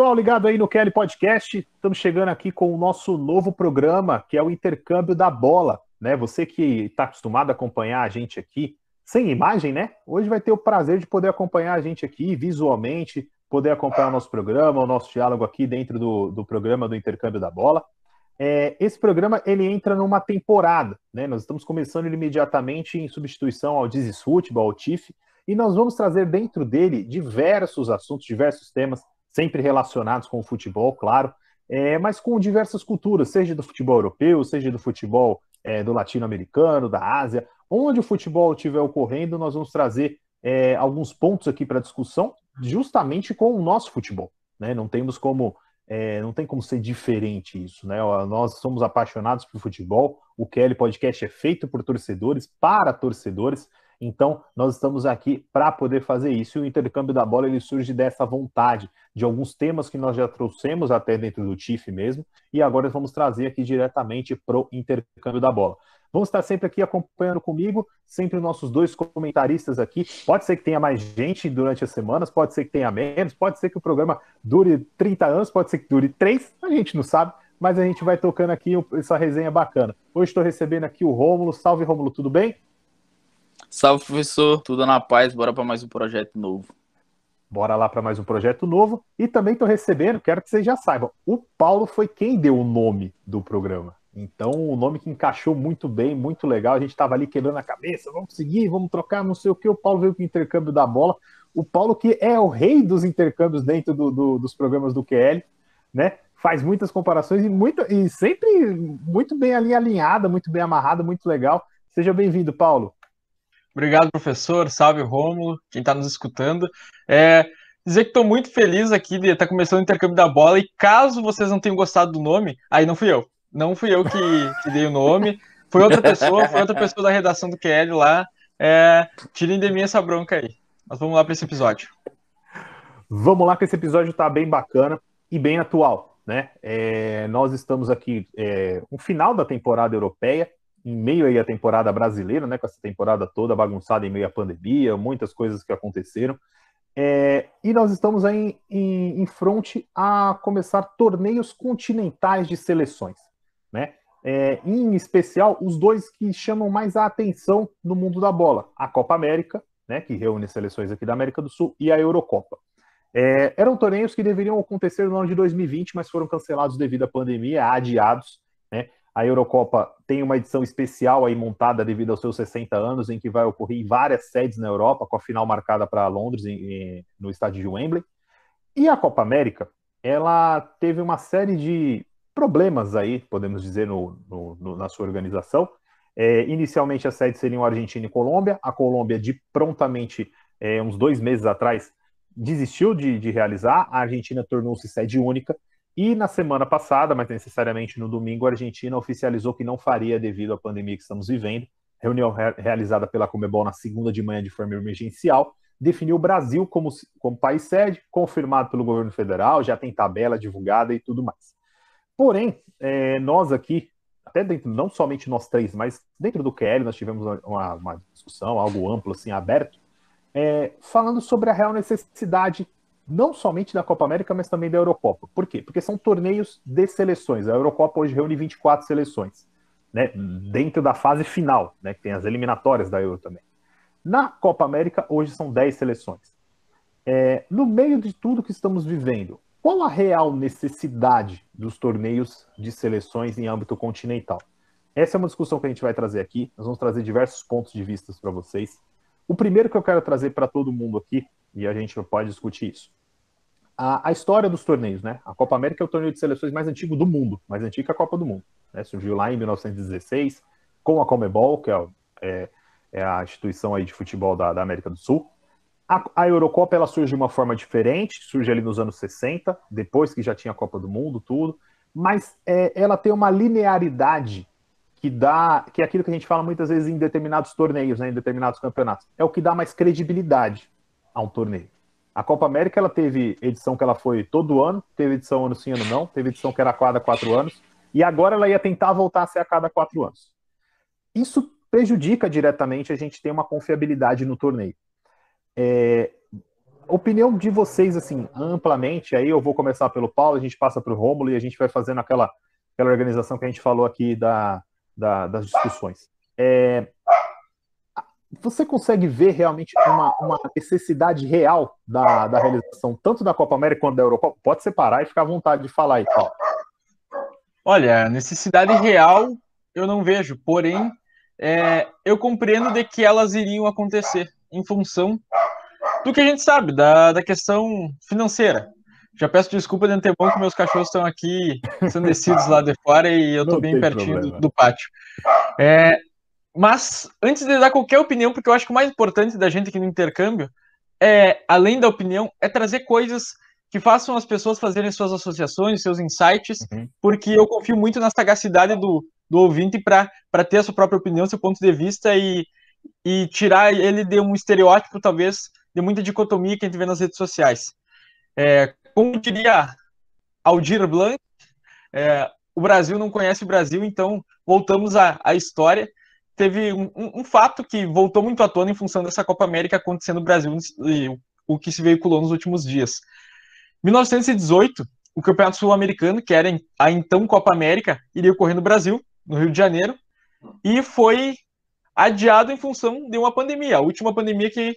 Pessoal, ligado aí no Kelly Podcast, estamos chegando aqui com o nosso novo programa, que é o Intercâmbio da Bola. Né? Você que está acostumado a acompanhar a gente aqui sem imagem, né? Hoje vai ter o prazer de poder acompanhar a gente aqui visualmente, poder acompanhar o nosso programa, o nosso diálogo aqui dentro do, do programa do Intercâmbio da Bola. É, esse programa ele entra numa temporada, né? Nós estamos começando ele imediatamente em substituição ao Dizes Futebol, ao TIF, e nós vamos trazer dentro dele diversos assuntos, diversos temas, sempre relacionados com o futebol, claro, é, mas com diversas culturas, seja do futebol europeu, seja do futebol é, do latino-americano, da Ásia, onde o futebol estiver ocorrendo, nós vamos trazer é, alguns pontos aqui para discussão, justamente com o nosso futebol. Né? Não temos como é, não tem como ser diferente isso, né? Nós somos apaixonados por futebol. O Kelly Podcast é feito por torcedores, para torcedores. Então, nós estamos aqui para poder fazer isso. E o intercâmbio da bola ele surge dessa vontade, de alguns temas que nós já trouxemos até dentro do TIF mesmo, e agora vamos trazer aqui diretamente para o intercâmbio da bola. Vamos estar sempre aqui acompanhando comigo, sempre nossos dois comentaristas aqui. Pode ser que tenha mais gente durante as semanas, pode ser que tenha menos, pode ser que o programa dure 30 anos, pode ser que dure 3, a gente não sabe, mas a gente vai tocando aqui essa resenha bacana. Hoje estou recebendo aqui o Rômulo. Salve, Rômulo, tudo bem? Salve, professor. Tudo na paz. Bora para mais um projeto novo. Bora lá para mais um projeto novo. E também estou recebendo, quero que vocês já saibam, o Paulo foi quem deu o nome do programa. Então, o nome que encaixou muito bem, muito legal. A gente estava ali quebrando a cabeça, vamos seguir, vamos trocar, não sei o que. O Paulo veio com o intercâmbio da bola. O Paulo, que é o rei dos intercâmbios dentro do, do, dos programas do QL, né? Faz muitas comparações e, muito, e sempre muito bem alinhada, muito bem amarrada, muito legal. Seja bem-vindo, Paulo. Obrigado, professor. Salve, Rômulo, quem está nos escutando. É, dizer que estou muito feliz aqui de estar tá começando o intercâmbio da bola. E caso vocês não tenham gostado do nome, aí não fui eu. Não fui eu que, que dei o nome. Foi outra pessoa, foi outra pessoa da redação do QL lá. É, tirem de mim essa bronca aí. Mas vamos lá para esse episódio. Vamos lá, que esse episódio está bem bacana e bem atual. Né? É, nós estamos aqui é, no final da temporada europeia em meio aí à temporada brasileira, né, com essa temporada toda bagunçada em meio à pandemia, muitas coisas que aconteceram. É, e nós estamos aí em, em fronte a começar torneios continentais de seleções, né? É, em especial, os dois que chamam mais a atenção no mundo da bola: a Copa América, né, que reúne seleções aqui da América do Sul, e a Eurocopa. É, eram torneios que deveriam acontecer no ano de 2020, mas foram cancelados devido à pandemia, adiados. Né? A Eurocopa tem uma edição especial aí montada devido aos seus 60 anos, em que vai ocorrer em várias sedes na Europa, com a final marcada para Londres, em, em, no estádio de Wembley. E a Copa América, ela teve uma série de problemas aí, podemos dizer, no, no, no, na sua organização. É, inicialmente as sedes seriam Argentina e Colômbia. A Colômbia, de prontamente, é, uns dois meses atrás, desistiu de, de realizar. A Argentina tornou-se sede única. E na semana passada, mas necessariamente no domingo, a Argentina oficializou que não faria devido à pandemia que estamos vivendo. Reunião re realizada pela Comebol na segunda de manhã de forma emergencial, definiu o Brasil como, como país sede, confirmado pelo governo federal, já tem tabela divulgada e tudo mais. Porém, é, nós aqui, até dentro, não somente nós três, mas dentro do QL, nós tivemos uma, uma discussão, algo amplo, assim, aberto, é, falando sobre a real necessidade não somente da Copa América, mas também da Eurocopa. Por quê? Porque são torneios de seleções. A Eurocopa hoje reúne 24 seleções, né? dentro da fase final, né? que tem as eliminatórias da Euro também. Na Copa América, hoje são 10 seleções. É, no meio de tudo que estamos vivendo, qual a real necessidade dos torneios de seleções em âmbito continental? Essa é uma discussão que a gente vai trazer aqui. Nós vamos trazer diversos pontos de vista para vocês. O primeiro que eu quero trazer para todo mundo aqui, e a gente pode discutir isso, a, a, história dos torneios, né? A Copa América é o torneio de seleções mais antigo do mundo, mais antigo que a Copa do Mundo. Né? Surgiu lá em 1916 com a Comebol, que é, é, é a instituição aí de futebol da, da América do Sul. A, a, Eurocopa ela surge de uma forma diferente, surge ali nos anos 60, depois que já tinha a Copa do Mundo, tudo, mas é, ela tem uma linearidade que dá, que é aquilo que a gente fala muitas vezes em determinados torneios, né, em determinados campeonatos, é o que dá mais credibilidade a um torneio. A Copa América ela teve edição que ela foi todo ano, teve edição ano sim, ano não, teve edição que era a cada quatro anos, e agora ela ia tentar voltar a ser a cada quatro anos. Isso prejudica diretamente a gente ter uma confiabilidade no torneio. É, opinião de vocês, assim, amplamente, aí eu vou começar pelo Paulo, a gente passa para o Rômulo e a gente vai fazendo aquela, aquela organização que a gente falou aqui da, da das discussões. É, você consegue ver realmente uma, uma necessidade real da, da realização tanto da Copa América quanto da Europa? Pode separar e ficar à vontade de falar aí, Paulo. Olha, necessidade real eu não vejo, porém, é, eu compreendo de que elas iriam acontecer em função do que a gente sabe, da, da questão financeira. Já peço desculpa de antemão que meus cachorros estão aqui sendo descidos lá de fora e eu estou bem pertinho do, do, pátio. É, mas, antes de dar qualquer opinião, porque eu acho que o mais importante da gente aqui no intercâmbio é, além da opinião, é trazer coisas que façam as pessoas fazerem suas associações, seus insights, uhum. porque eu confio muito na sagacidade do, do ouvinte para ter a sua própria opinião, seu ponto de vista e, e tirar ele de um estereótipo, talvez, de muita dicotomia que a gente vê nas redes sociais. É, como diria Aldir Blanc, é, o Brasil não conhece o Brasil, então voltamos à, à história. Teve um, um, fato que voltou muito à tona em função dessa Copa América acontecendo no Brasil e o que se veiculou nos últimos dias. 1918, o Campeonato Sul-Americano, que era a então Copa América, iria ocorrer no Brasil, no Rio de Janeiro, e foi adiado em função de uma pandemia, a última pandemia que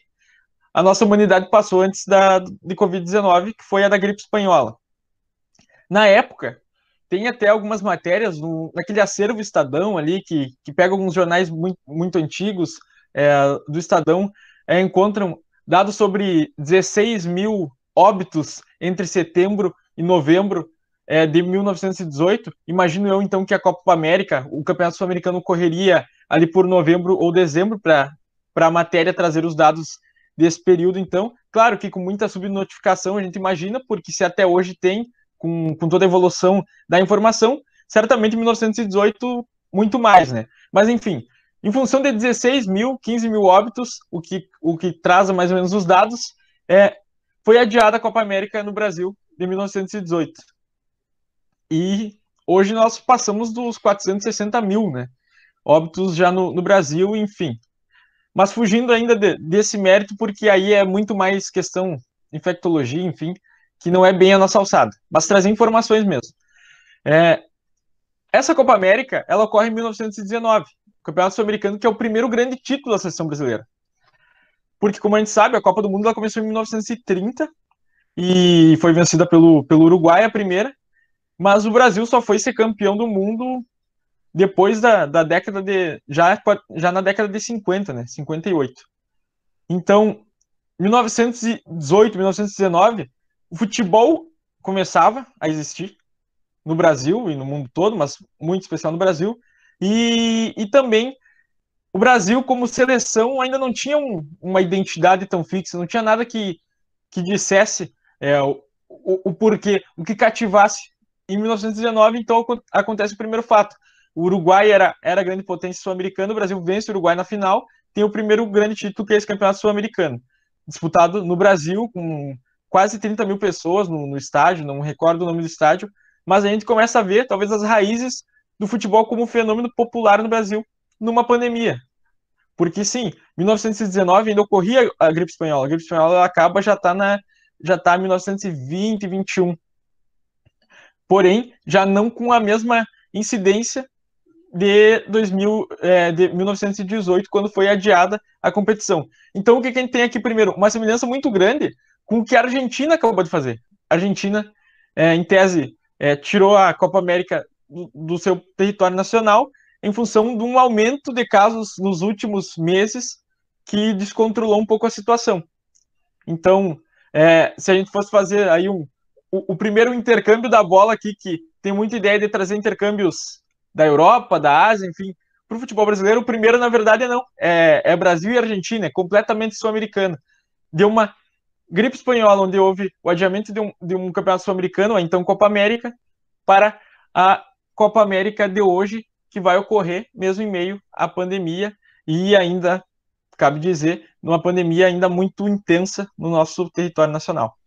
a nossa humanidade passou antes da, de Covid-19, que foi a da gripe espanhola. Na época, tem até algumas matérias no, naquele acervo Estadão ali, que, que pega alguns jornais muito, muito antigos é, do Estadão, é, encontram dados sobre 16 mil óbitos entre setembro e novembro é, de 1918. Imagino eu, então, que a Copa América, o Campeonato Sul-Americano correria ali por novembro ou dezembro para a matéria trazer os dados desse período, então. Claro que com muita subnotificação, a gente imagina, porque se até hoje tem, com, com toda a evolução da informação, certamente em 1918 muito mais, né? Mas enfim, em função de 16 mil, 15 mil óbitos, o que, o que traz mais ou menos os dados, é, foi adiada a Copa América no Brasil de 1918. E hoje nós passamos dos 460 mil, né? Óbitos já no, no Brasil, enfim. Mas fugindo ainda de, desse mérito, porque aí é muito mais questão infectologia, enfim, que não é bem a nossa alçada. Mas trazer informações mesmo. É, essa Copa América, ela ocorre em 1919, o Campeonato Sul-Americano, que é o primeiro grande título da seleção brasileira. Porque, como a gente sabe, a Copa do Mundo ela começou em 1930 e foi vencida pelo, pelo Uruguai a primeira, mas o Brasil só foi ser campeão do mundo depois da, da década de. Já, já na década de 50, né? 58. Então, 1918, 1919, o futebol começava a existir no Brasil e no mundo todo, mas muito especial no Brasil. E, e também o Brasil, como seleção, ainda não tinha um, uma identidade tão fixa, não tinha nada que, que dissesse é, o, o, o, porquê, o que cativasse. Em 1919, então, acontece o primeiro fato. O Uruguai era, era a grande potência sul-americana, o Brasil vence o Uruguai na final, tem o primeiro grande título, que é esse campeonato sul-americano, disputado no Brasil, com quase 30 mil pessoas no, no estádio, não recordo o nome do estádio, mas a gente começa a ver, talvez, as raízes do futebol como um fenômeno popular no Brasil numa pandemia. Porque sim, 1919 ainda ocorria a gripe espanhola. A gripe espanhola acaba já está na já está 1920, 21. Porém, já não com a mesma incidência de 2000, é, de 1918, quando foi adiada a competição. Então, o que, que a gente tem aqui primeiro? Uma semelhança muito grande com o que a Argentina acabou de fazer. A Argentina, é, em tese, é, tirou a Copa América do, do seu território nacional em função de um aumento de casos nos últimos meses que descontrolou um pouco a situação. Então, é, se a gente fosse fazer aí um, o, o, primeiro intercâmbio da bola aqui, que tem muita ideia de trazer intercâmbios da Europa, da Ásia, enfim, para o futebol brasileiro, o primeiro, na verdade, não. É, é Brasil e Argentina, é completamente sul-americano. Deu uma gripe espanhola, onde houve o adiamento de um, de um campeonato sul-americano, então Copa América, para a Copa América de hoje, que vai ocorrer mesmo em meio à pandemia e ainda, cabe dizer, numa pandemia ainda muito intensa no nosso território nacional.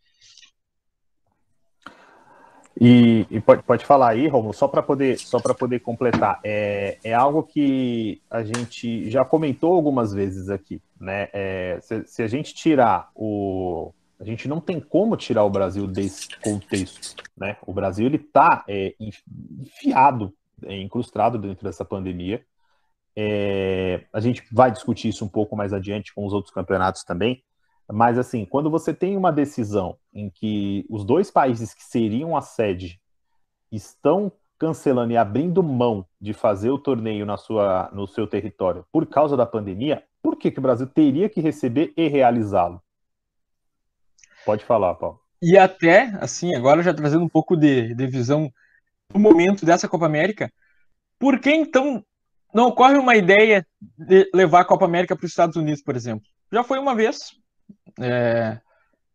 E, e pode, pode falar aí, Romulo, só para poder, só poder completar, é, é algo que a gente já comentou algumas vezes aqui, né? É, se, se, a gente tirar o, A gente não tem como tirar o Brasil desse contexto, né? O Brasil ele está é, enfiado, é, incrustado dentro dessa pandemia. É, a gente vai discutir isso um pouco mais adiante com os outros campeonatos também. Mas assim, quando você tem uma decisão em que os dois países que seriam a sede estão cancelando e abrindo mão de fazer o torneio na sua, no seu território por causa da pandemia, por que, que o Brasil teria que receber e realizá-lo? Pode falar, Paulo. E até, assim, agora já trazendo um pouco de, de visão do momento dessa Copa América, por que então não ocorre uma ideia de levar a Copa América para os Estados Unidos, por exemplo? Já foi uma vez, é,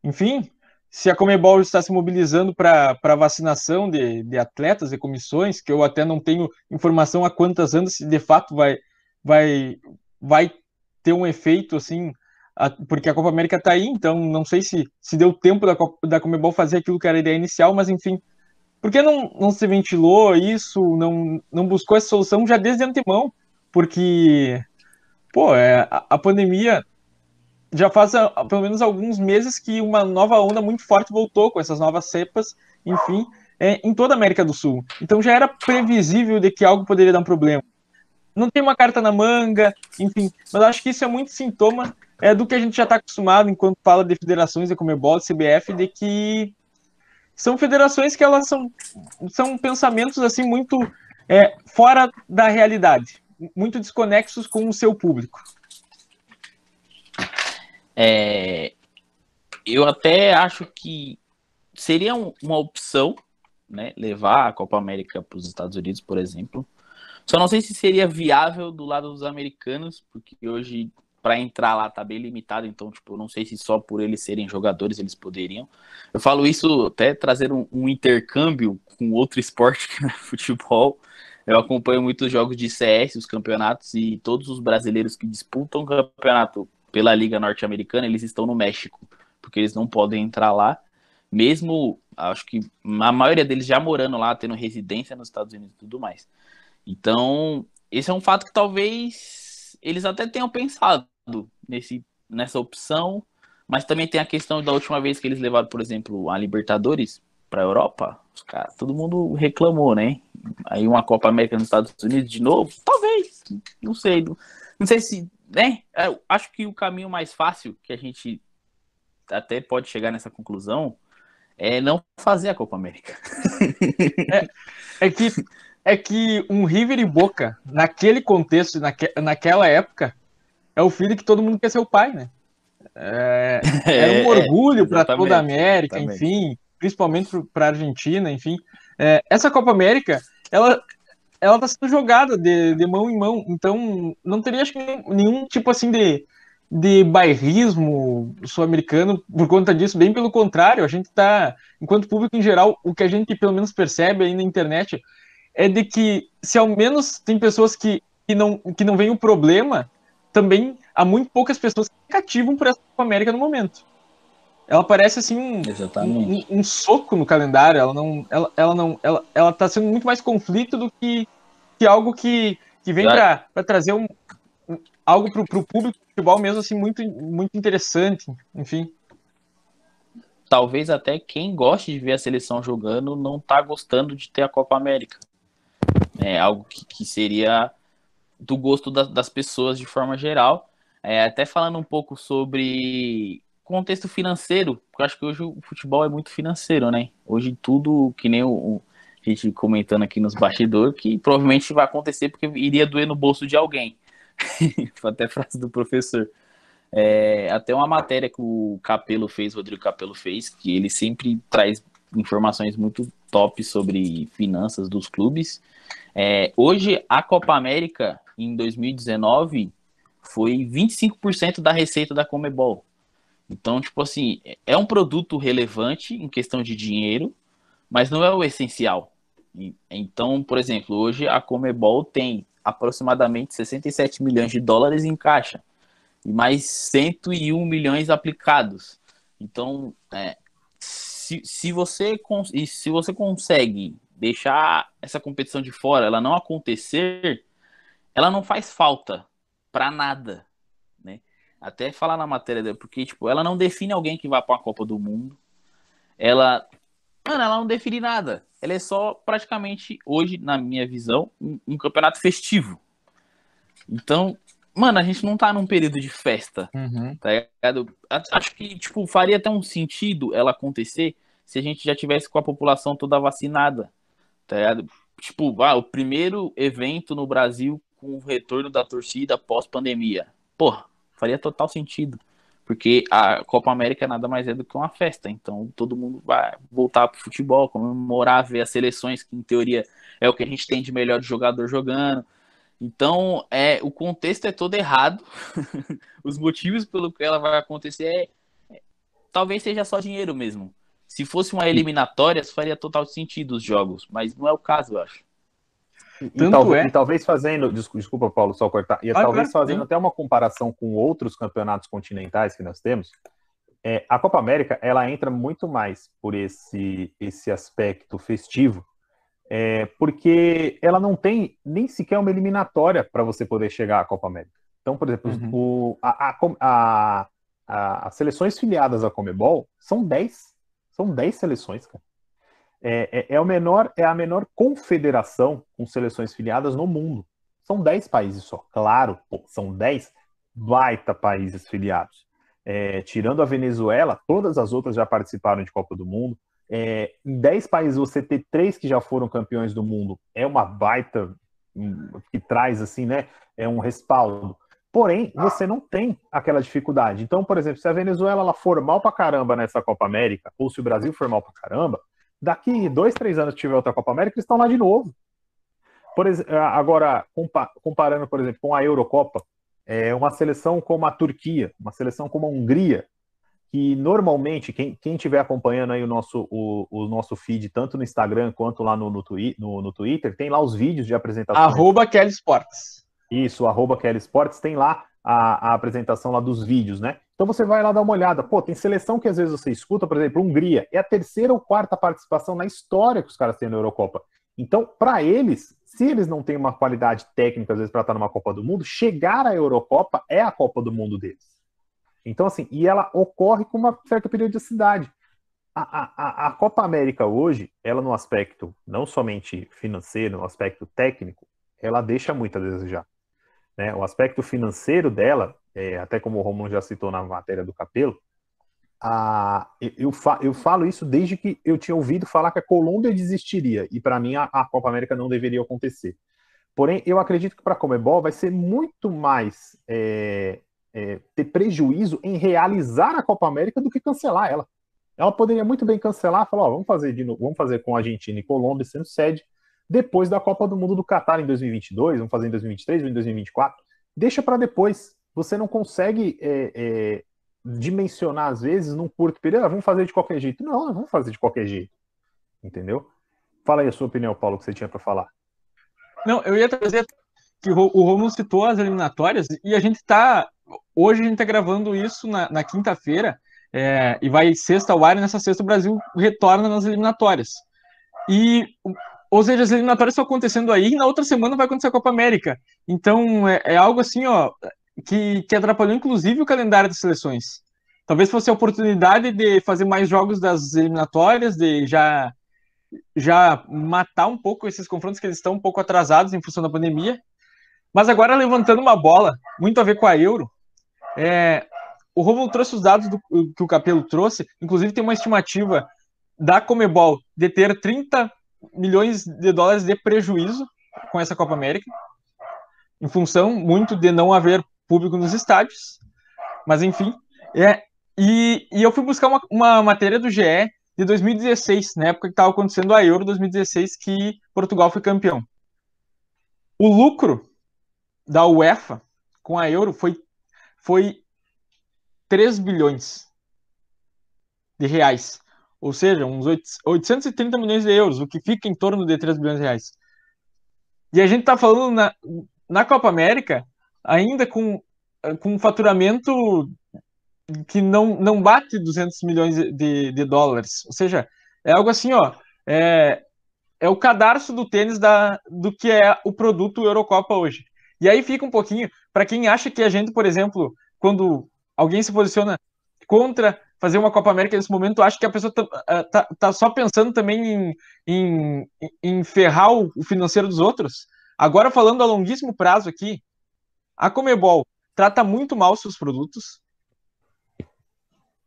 enfim, se a Comebol está se mobilizando para vacinação de, de atletas e comissões, que eu até não tenho informação há quantas anos se de fato vai, vai, vai ter um efeito assim, porque a Copa América está aí, então não sei se, se deu tempo da, Copa, da Comebol fazer aquilo que era a ideia inicial, mas enfim, por que não, não se ventilou isso, não, não buscou essa solução já desde antemão? Porque, pô, é, a, a pandemia já faz a, ah, pelo menos alguns meses que uma nova onda muito forte voltou com essas novas cepas, enfim, é, em toda a América do Sul. Então já era previsível de que algo poderia dar um problema. Não tem uma carta na manga, enfim, mas acho que isso é muito sintoma é, do que a gente já está acostumado enquanto fala de federações de Comebol, de CBF, de que são federações que elas são, são pensamentos assim muito é, fora da realidade, muito desconexos com o seu público. É, eu até acho que seria um, uma opção, né, levar a Copa América para os Estados Unidos, por exemplo. Só não sei se seria viável do lado dos americanos, porque hoje para entrar lá tá bem limitado, então tipo, não sei se só por eles serem jogadores eles poderiam. Eu falo isso até trazer um, um intercâmbio com outro esporte que é futebol. Eu acompanho muitos jogos de CS, os campeonatos e todos os brasileiros que disputam o campeonato pela Liga Norte-Americana, eles estão no México, porque eles não podem entrar lá, mesmo, acho que a maioria deles já morando lá, tendo residência nos Estados Unidos e tudo mais. Então, esse é um fato que talvez eles até tenham pensado nesse, nessa opção, mas também tem a questão da última vez que eles levaram, por exemplo, a Libertadores para a Europa, cara, todo mundo reclamou, né? Aí uma Copa América nos Estados Unidos de novo, talvez, não sei, não, não sei se né? Eu acho que o caminho mais fácil que a gente até pode chegar nessa conclusão é não fazer a Copa América. é, é, que é que um River e Boca naquele contexto, naque, naquela época, é o filho que todo mundo quer ser o pai, né? É, era um é, orgulho para toda a América, exatamente. enfim, principalmente para a Argentina, enfim. É, essa Copa América, ela ela tá sendo jogada de, de mão em mão. Então, não teria acho nenhum tipo assim de, de bairrismo sul-americano por conta disso. Bem pelo contrário, a gente tá, enquanto público em geral, o que a gente pelo menos percebe aí na internet é de que se ao menos tem pessoas que, que não que não veem o problema, também há muito poucas pessoas que cativam por essa Copa América no momento. Ela parece assim um, um, um, soco no calendário. Ela não, ela, ela não, ela, ela tá sendo muito mais conflito do que, que algo que, que vem para trazer um, um algo para o público do futebol mesmo assim muito, muito interessante. Enfim. Talvez até quem goste de ver a seleção jogando não tá gostando de ter a Copa América. É algo que, que seria do gosto da, das pessoas de forma geral. É, até falando um pouco sobre contexto financeiro, porque eu acho que hoje o futebol é muito financeiro, né? Hoje tudo, que nem o, o a gente comentando aqui nos bastidores, que provavelmente vai acontecer porque iria doer no bolso de alguém. Foi até frase do professor. É, até uma matéria que o Capelo fez, o Rodrigo Capelo fez, que ele sempre traz informações muito top sobre finanças dos clubes. É, hoje, a Copa América, em 2019, foi 25% da receita da Comebol. Então, tipo assim, é um produto relevante em questão de dinheiro, mas não é o essencial. Então, por exemplo, hoje a Comebol tem aproximadamente 67 milhões de dólares em caixa e mais 101 milhões aplicados. Então, é, se, se, você, se você consegue deixar essa competição de fora, ela não acontecer, ela não faz falta para nada. até falar na matéria dela, porque, tipo, ela não define alguém que vai para a Copa do Mundo. Ela. Mano, ela não define nada. Ela é só praticamente, hoje, na minha visão, um, um campeonato festivo. Então, mano, a gente não tá num período de festa, uhum. tá ligado? Acho que, tipo, faria até um sentido ela acontecer se a gente já tivesse com a população toda vacinada, tá ligado? Tipo, ah, o primeiro evento no Brasil com o retorno da torcida pós-pandemia. Porra, faria total sentido. Porque a Copa América nada mais é do que uma festa. Então todo mundo vai voltar pro futebol, comemorar, ver as seleções, que em teoria é o que a gente tem de melhor de jogador jogando. Então, é, o contexto é todo errado. Os motivos pelo que ela vai acontecer é, é, talvez seja só dinheiro mesmo. Se fosse uma eliminatória, faria total sentido os jogos, mas não é o caso, eu acho. E, talvez, é... e talvez fazendo, desculpa, Paulo, só cortar, e ah, talvez fazendo até uma comparação com outros campeonatos continentais que nós temos, é, a Copa América ela entra muito mais por esse, esse aspecto festivo é, porque ela não tem nem sequer uma eliminatória para você poder chegar à Copa América. Então, por exemplo, uhum. o, a, a, a, as seleções filiadas à Comebol são 10. São 10 seleções, cara. É, é, é, o menor, é a menor confederação com seleções filiadas no mundo. São 10 países só. Claro, pô, são 10 baita países filiados. É, tirando a Venezuela, todas as outras já participaram de Copa do Mundo é, em 10 países você ter três que já foram campeões do mundo é uma baita que traz assim, né? É um respaldo. Porém, você não tem aquela dificuldade. Então, por exemplo, se a Venezuela ela for mal pra caramba nessa Copa América, ou se o Brasil for mal pra caramba, daqui dois, três anos que tiver outra Copa América, eles estão lá de novo. Por agora, comparando, por exemplo, com a Eurocopa, é uma seleção como a Turquia, uma seleção como a Hungria, que normalmente, quem estiver acompanhando aí o nosso, o, o, nosso feed, tanto no Instagram quanto lá no, no, twi no, no Twitter, tem lá os vídeos de apresentação. Arroba Kelly Sports. Isso, arroba Kelly Sports, tem lá a, a, apresentação lá dos vídeos, né? Então você vai lá dar uma olhada. Pô, tem seleção que às vezes você escuta, por exemplo, Hungria, é a terceira ou quarta participação na história que os caras têm na Eurocopa. Então, para eles, se eles não têm uma qualidade técnica, às vezes, para estar numa Copa do Mundo, chegar à Eurocopa é a Copa do Mundo deles. Então, assim, e ela ocorre com uma certa periodicidade. A, a, a Copa América hoje, ela no aspecto não somente financeiro, no aspecto técnico, ela deixa muito a desejar. Né? O aspecto financeiro dela, é, até como o Romulo já citou na matéria do Capelo, a, eu, eu falo isso desde que eu tinha ouvido falar que a Colômbia desistiria, e para mim a, a, Copa América não deveria acontecer. Porém, eu acredito que para a Comebol vai ser muito mais é, é, ter prejuízo em realizar a Copa América do que cancelar ela. Ela poderia muito bem cancelar, falar, ó, vamos fazer de novo, vamos fazer com a Argentina e Colômbia sendo sede depois da Copa do Mundo do Catar em 2022, vamos fazer em 2023 ou em 2024. Deixa para depois. Você não consegue é, é, dimensionar às vezes num curto período. Ah, vamos fazer de qualquer jeito. Não, não vamos fazer de qualquer jeito. Entendeu? Fala aí a sua opinião, Paulo, que você tinha para falar. Não, eu ia trazer que o Romulo citou as eliminatórias e a gente está hoje a gente está gravando isso na, na quinta-feira é, e vai sexta ao ar, e nessa sexta o Brasil retorna nas eliminatórias. E, ou seja, as eliminatórias estão acontecendo aí, e na outra semana vai acontecer a Copa América. Então, é, é algo assim, ó, que, que atrapalhou inclusive o calendário das seleções. Talvez fosse a oportunidade de fazer mais jogos das eliminatórias, de já já matar um pouco esses confrontos que eles estão um pouco atrasados em função da pandemia. Mas agora levantando uma bola, muito a ver com a Euro, é, o Romulo trouxe os dados do, que o Capelo trouxe, inclusive tem uma estimativa da Comebol de ter 30 milhões de dólares de prejuízo com essa Copa América, em função muito de não haver público nos estádios, mas enfim. É, e, e eu fui buscar uma, uma matéria do GE de 2016, na época que estava acontecendo a Euro 2016, que Portugal foi campeão. O lucro da UEFA com a Euro foi foi 3 bilhões de reais. Ou seja, uns 830 milhões de euros, o que fica em torno de 3 bilhões de reais. E a gente está falando na, na Copa América ainda com, com um faturamento que não, não bate 200 milhões de, de dólares. Ou seja, é algo assim, ó, é, é o cadarço do tênis da, do que é o produto Eurocopa hoje. E aí fica um pouquinho, para quem acha que a gente, por exemplo, quando alguém se posiciona contra fazer uma Copa América nesse momento, acho que a pessoa tá, ah, tá, tá só pensando também em, em, em ferrar o financeiro dos outros. Agora, falando a longuíssimo prazo aqui, a Comebol trata muito mal seus produtos,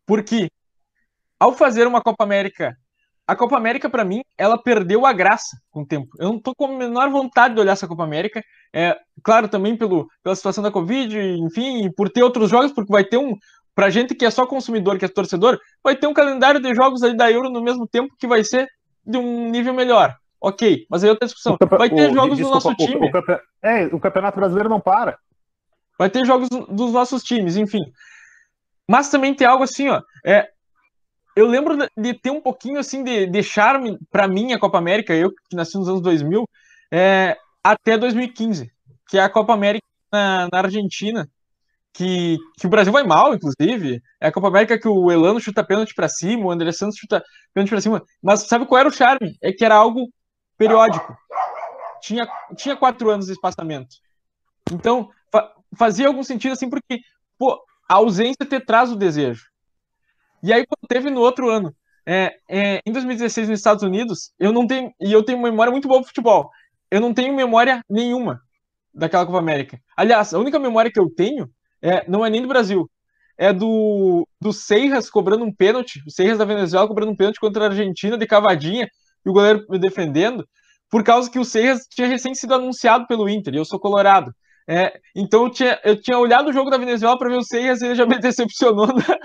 porque ao fazer uma Copa América, a Copa América, para mim, ela perdeu a graça com o tempo. Eu não tô com a menor vontade de olhar essa Copa América. É, claro, também pelo, pela situação da Covid, enfim, por ter outros jogos, porque vai ter um, Pra gente que é só consumidor, que é torcedor, vai ter um calendário de jogos aí da Euro no mesmo tempo que vai ser de um nível melhor. Ok, mas aí outra discussão. Vai ter o, jogos desculpa, do nosso time. O, o, é, o Campeonato Brasileiro não para. Vai ter jogos dos nossos times, enfim. Mas também tem algo assim, ó. É, eu lembro de ter um pouquinho assim de, de charme para mim a Copa América, eu que nasci nos anos 2000, é, até 2015, que é a Copa América na, na Argentina, que, que o Brasil vai mal, inclusive. É a Copa América que o Elano chuta pênalti para cima, o André Santos chuta pênalti para cima. Mas sabe qual era o charme? É que era algo periódico. Tinha, tinha quatro anos de espaçamento. Então, fa fazia algum sentido assim, porque pô, a ausência te traz o desejo. E aí, teve no outro ano, é, é, em 2016 nos Estados Unidos, eu não tenho, e eu tenho uma memória muito boa pro futebol. Eu não tenho memória nenhuma daquela Copa América. Aliás, a única memória que eu tenho é, não é nem do Brasil. É do, do Seiras cobrando um pênalti, o Seiras da Venezuela cobrando um pênalti contra a Argentina de cavadinha e o goleiro defendendo, por causa que o Seiras tinha recém sido anunciado pelo Inter, e eu sou colorado. É, então eu tinha, eu tinha olhado o jogo da Venezuela para ver o Seiras e ele já me decepcionou na,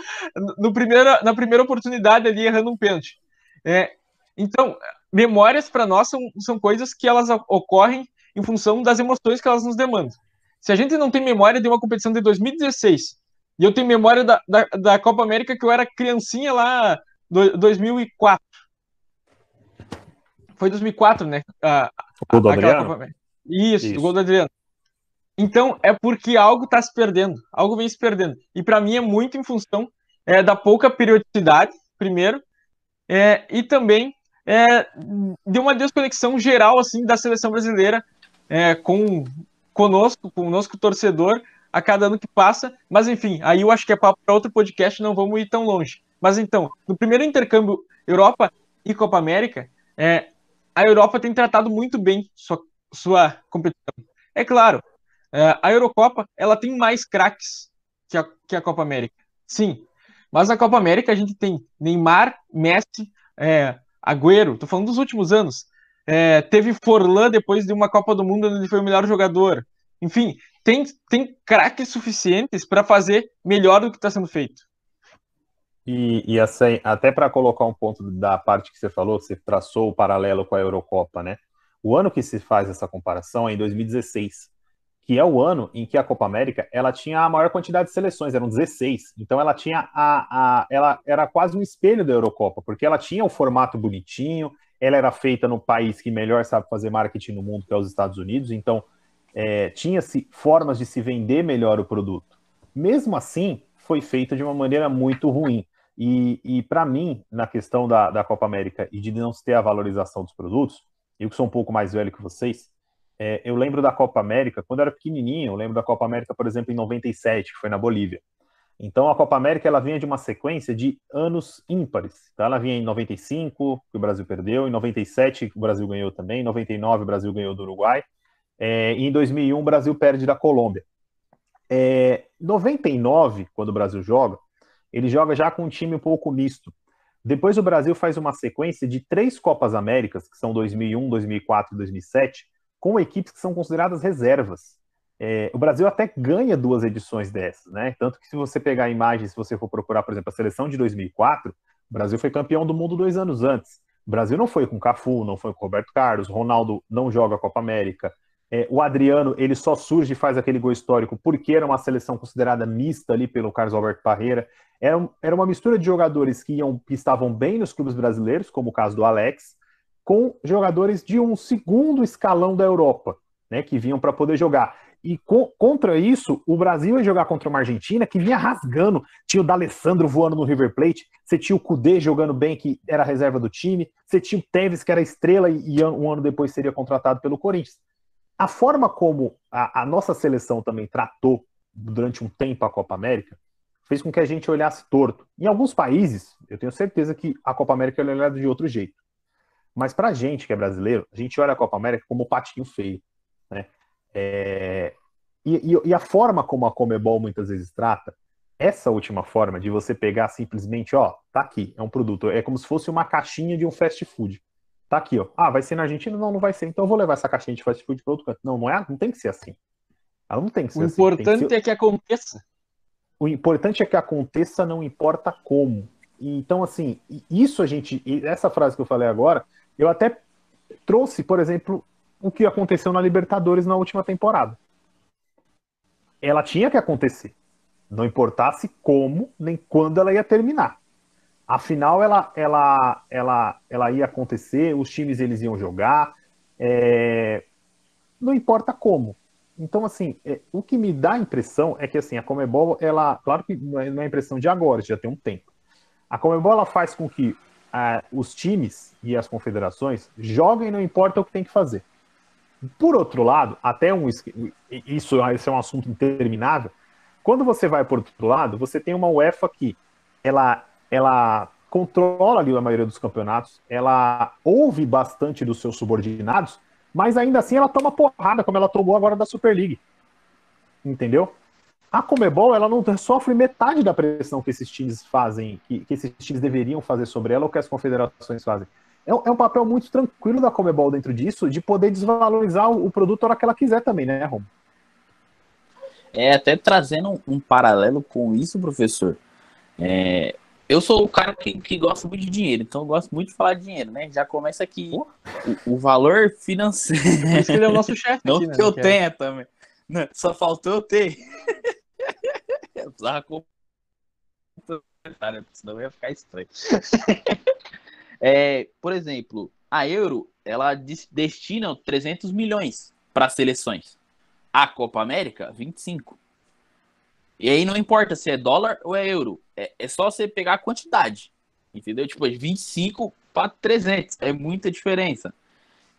no primeira, na primeira oportunidade ali, errando um pênalti. É, então, memórias para nós são, são coisas que elas ocorrem em função das emoções que elas nos demandam. Se a gente não tem memória de uma competição de 2016, e eu tenho memória da, da, da Copa América que eu era criancinha lá, do, 2004. Foi 2004, né? A, o gol do Adriano? Isso, Isso, o gol do Adriano. Então, é porque algo está se perdendo, algo vem se perdendo. E para mim é muito em função é, da pouca periodicidade, primeiro, é, e também é, de uma desconexão geral assim da seleção brasileira é, com conosco, conosco torcedor, a cada ano que passa. Mas enfim, aí eu acho que é papo para outro podcast, não vamos ir tão longe. Mas então, no primeiro intercâmbio Europa e Copa América, é, a Europa tem tratado muito bem sua, sua competição. É claro, é, a Eurocopa ela tem mais craques que a, que a Copa América. Sim, mas na Copa América a gente tem Neymar, Messi, é, Agüero, tô falando dos últimos anos. É, teve Forlan depois de uma Copa do Mundo onde ele foi o melhor jogador. Enfim, tem, tem craques suficientes para fazer melhor do que está sendo feito. E, e assim, até para colocar um ponto da parte que você falou, você traçou o paralelo com a Eurocopa, né? O ano que se faz essa comparação é em 2016, que é o ano em que a Copa América ela tinha a maior quantidade de seleções, eram 16. Então ela tinha a, a ela era quase um espelho da Eurocopa, porque ela tinha o formato bonitinho, ela era feita no país que melhor sabe fazer marketing no mundo, que é os Estados Unidos, então é, tinha-se formas de se vender melhor o produto. Mesmo assim, foi feita de uma maneira muito ruim. E, e para mim, na questão da, da Copa América e de não ter a valorização dos produtos, eu que sou um pouco mais velho que vocês, é, eu lembro da Copa América, quando eu era pequenininho, eu lembro da Copa América, por exemplo, em 97, que foi na Bolívia. Então a Copa América ela vinha de uma sequência de anos ímpares. Então ela vinha em 95, que o Brasil perdeu, em 97 o Brasil ganhou também, em 99 o Brasil ganhou do Uruguai, é, e em 2001 o Brasil perde da Colômbia. É, 99, quando o Brasil joga, ele joga já com um time um pouco misto. Depois o Brasil faz uma sequência de três Copas Américas, que são 2001, 2004 e 2007, com equipes que são consideradas reservas. É, o Brasil até ganha duas edições dessas, né? Tanto que se você pegar a imagem, se você for procurar, por exemplo, a seleção de 2004, o Brasil foi campeão do mundo dois anos antes. O Brasil não foi com Cafu, não foi com Roberto Carlos, Ronaldo não joga a Copa América. É, o Adriano, ele só surge e faz aquele gol histórico porque era uma seleção considerada mista ali pelo Carlos Alberto Parreira. Era, era uma mistura de jogadores que, iam, que estavam bem nos clubes brasileiros, como o caso do Alex, com jogadores de um segundo escalão da Europa, né, que vinham para poder jogar. E co contra isso, o Brasil ia jogar contra uma Argentina que vinha rasgando. Tinha o D'Alessandro voando no River Plate, você tinha o Kudê jogando bem, que era a reserva do time, você tinha o Tevez, que era estrela e, e um ano depois seria contratado pelo Corinthians. A forma como a, a nossa seleção também tratou durante um tempo a Copa América fez com que a gente olhasse torto. Em alguns países, eu tenho certeza que a Copa América é olhada de outro jeito. Mas para a gente que é brasileiro, a gente olha a Copa América como patinho feio. Né? É... E, e, e, a forma como a Comebol muitas vezes trata, essa última forma de você pegar simplesmente, ó, tá aqui, é um produto, é como se fosse uma caixinha de um fast food. Tá aqui, ó. Ah, vai ser na Argentina? Não, não vai ser. Então eu vou levar essa caixinha de fast food para outro canto. Não, não é, não tem que ser assim. Ela não tem que ser o assim. importante ser... é que aconteça. O importante é que aconteça, não importa como. Então, assim, isso a gente, essa frase que eu falei agora, eu até trouxe, por exemplo, o que aconteceu na Libertadores na última temporada. Ela tinha que acontecer. Não importasse como, nem quando ela ia terminar. Afinal, ela, ela, ela, ela ia acontecer, os times eles iam jogar, é... não importa como. Então, assim, é, o que me dá a impressão é que assim, a Comebol, ela, claro que não é, é impressão de agora, já tem um tempo. A Comebol ela faz com que ah, os times e as confederações joguem, não importa o que tem que fazer. Por outro lado, até um isso, isso é um assunto interminável. Quando você vai por outro lado, você tem uma UEFA que ela, ela controla ali a maioria dos campeonatos, ela ouve bastante dos seus subordinados, mas ainda assim ela toma porrada, como ela tomou agora da Super League. Entendeu? A Comebol ela não sofre metade da pressão que esses times fazem, que, que esses times deveriam fazer sobre ela ou que as confederações fazem. É, é, um papel muito tranquilo da Comebol dentro disso, de poder desvalorizar o, o produto a hora que ela quiser também, né, Romo? É, até trazendo um, um paralelo com isso, professor. É, eu sou o cara que, que gosta muito de dinheiro, então eu gosto muito de falar de dinheiro, né? Já começa aqui o, o, valor financeiro. Esse ele é o nosso chefe. Não aqui, que né, eu tenha também. Só faltou eu ter. Eu precisava completar, senão ia ficar estranho. é, por exemplo, a Euro, ela destina 300 milhões para seleções. A Copa América, 25. E aí não importa se é dólar ou é euro. É, é só você pegar a quantidade. Entendeu? Tipo, 25 para 300. É muita diferença.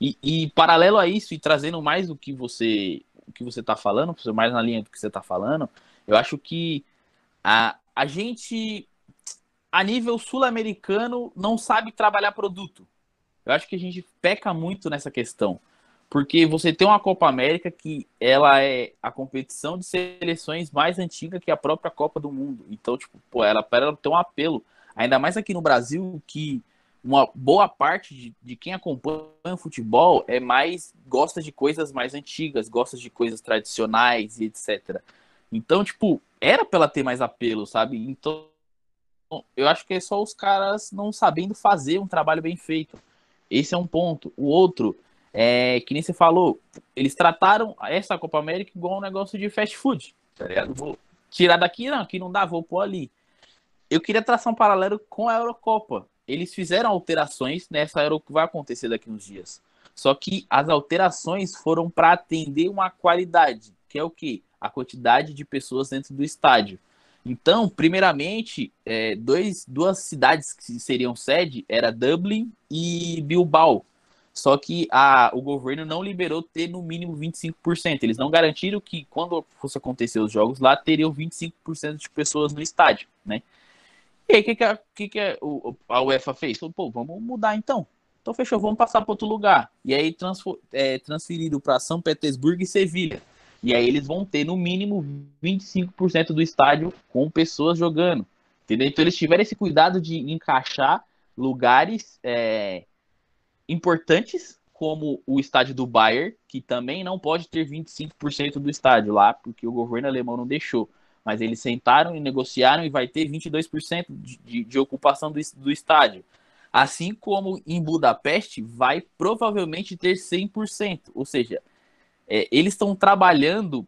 E, e, paralelo a isso, e trazendo mais o que você o que você está falando, mais na linha do que você está falando, eu acho que a, a gente, a nível sul-americano, não sabe trabalhar produto. Eu acho que a gente peca muito nessa questão. Porque você tem uma Copa América que ela é a competição de seleções mais antiga que a própria Copa do Mundo. Então, tipo, pô, ela, ela tem um apelo. Ainda mais aqui no Brasil, que uma boa parte de, de quem acompanha o futebol é mais gosta de coisas mais antigas, gosta de coisas tradicionais e etc. Então, tipo, era pra ela ter mais apelo, sabe? Então, eu acho que é só os caras não sabendo fazer um trabalho bem feito. Esse é um ponto. O outro é que nem você falou, eles trataram essa Copa América igual um negócio de fast food. Tá vou tirar daqui, não, aqui não dá, vou pôr ali. Eu queria traçar um paralelo com a Eurocopa. Eles fizeram alterações nessa Euro que vai acontecer daqui uns dias. Só que as alterações foram para atender uma qualidade, que é o quê? a quantidade de pessoas dentro do estádio. Então, primeiramente, é, dois, duas cidades que seriam sede era Dublin e Bilbao. Só que a, o governo não liberou ter no mínimo 25%. Eles não garantiram que quando fosse acontecer os jogos lá, teriam 25% de pessoas no estádio, né? E aí, o que, que, a, que, que a, a UEFA fez? Falou, pô, vamos mudar então. Então fechou, vamos passar para outro lugar. E aí é, transferido para São Petersburgo e Sevilha. E aí eles vão ter no mínimo 25% do estádio com pessoas jogando. Entendeu? Então eles tiveram esse cuidado de encaixar lugares é, importantes, como o estádio do Bayern, que também não pode ter 25% do estádio lá, porque o governo alemão não deixou. Mas eles sentaram e negociaram e vai ter 22% de, de, ocupação do, do estádio. Assim como em Budapeste vai provavelmente ter 100%. Ou seja, é, eles estão trabalhando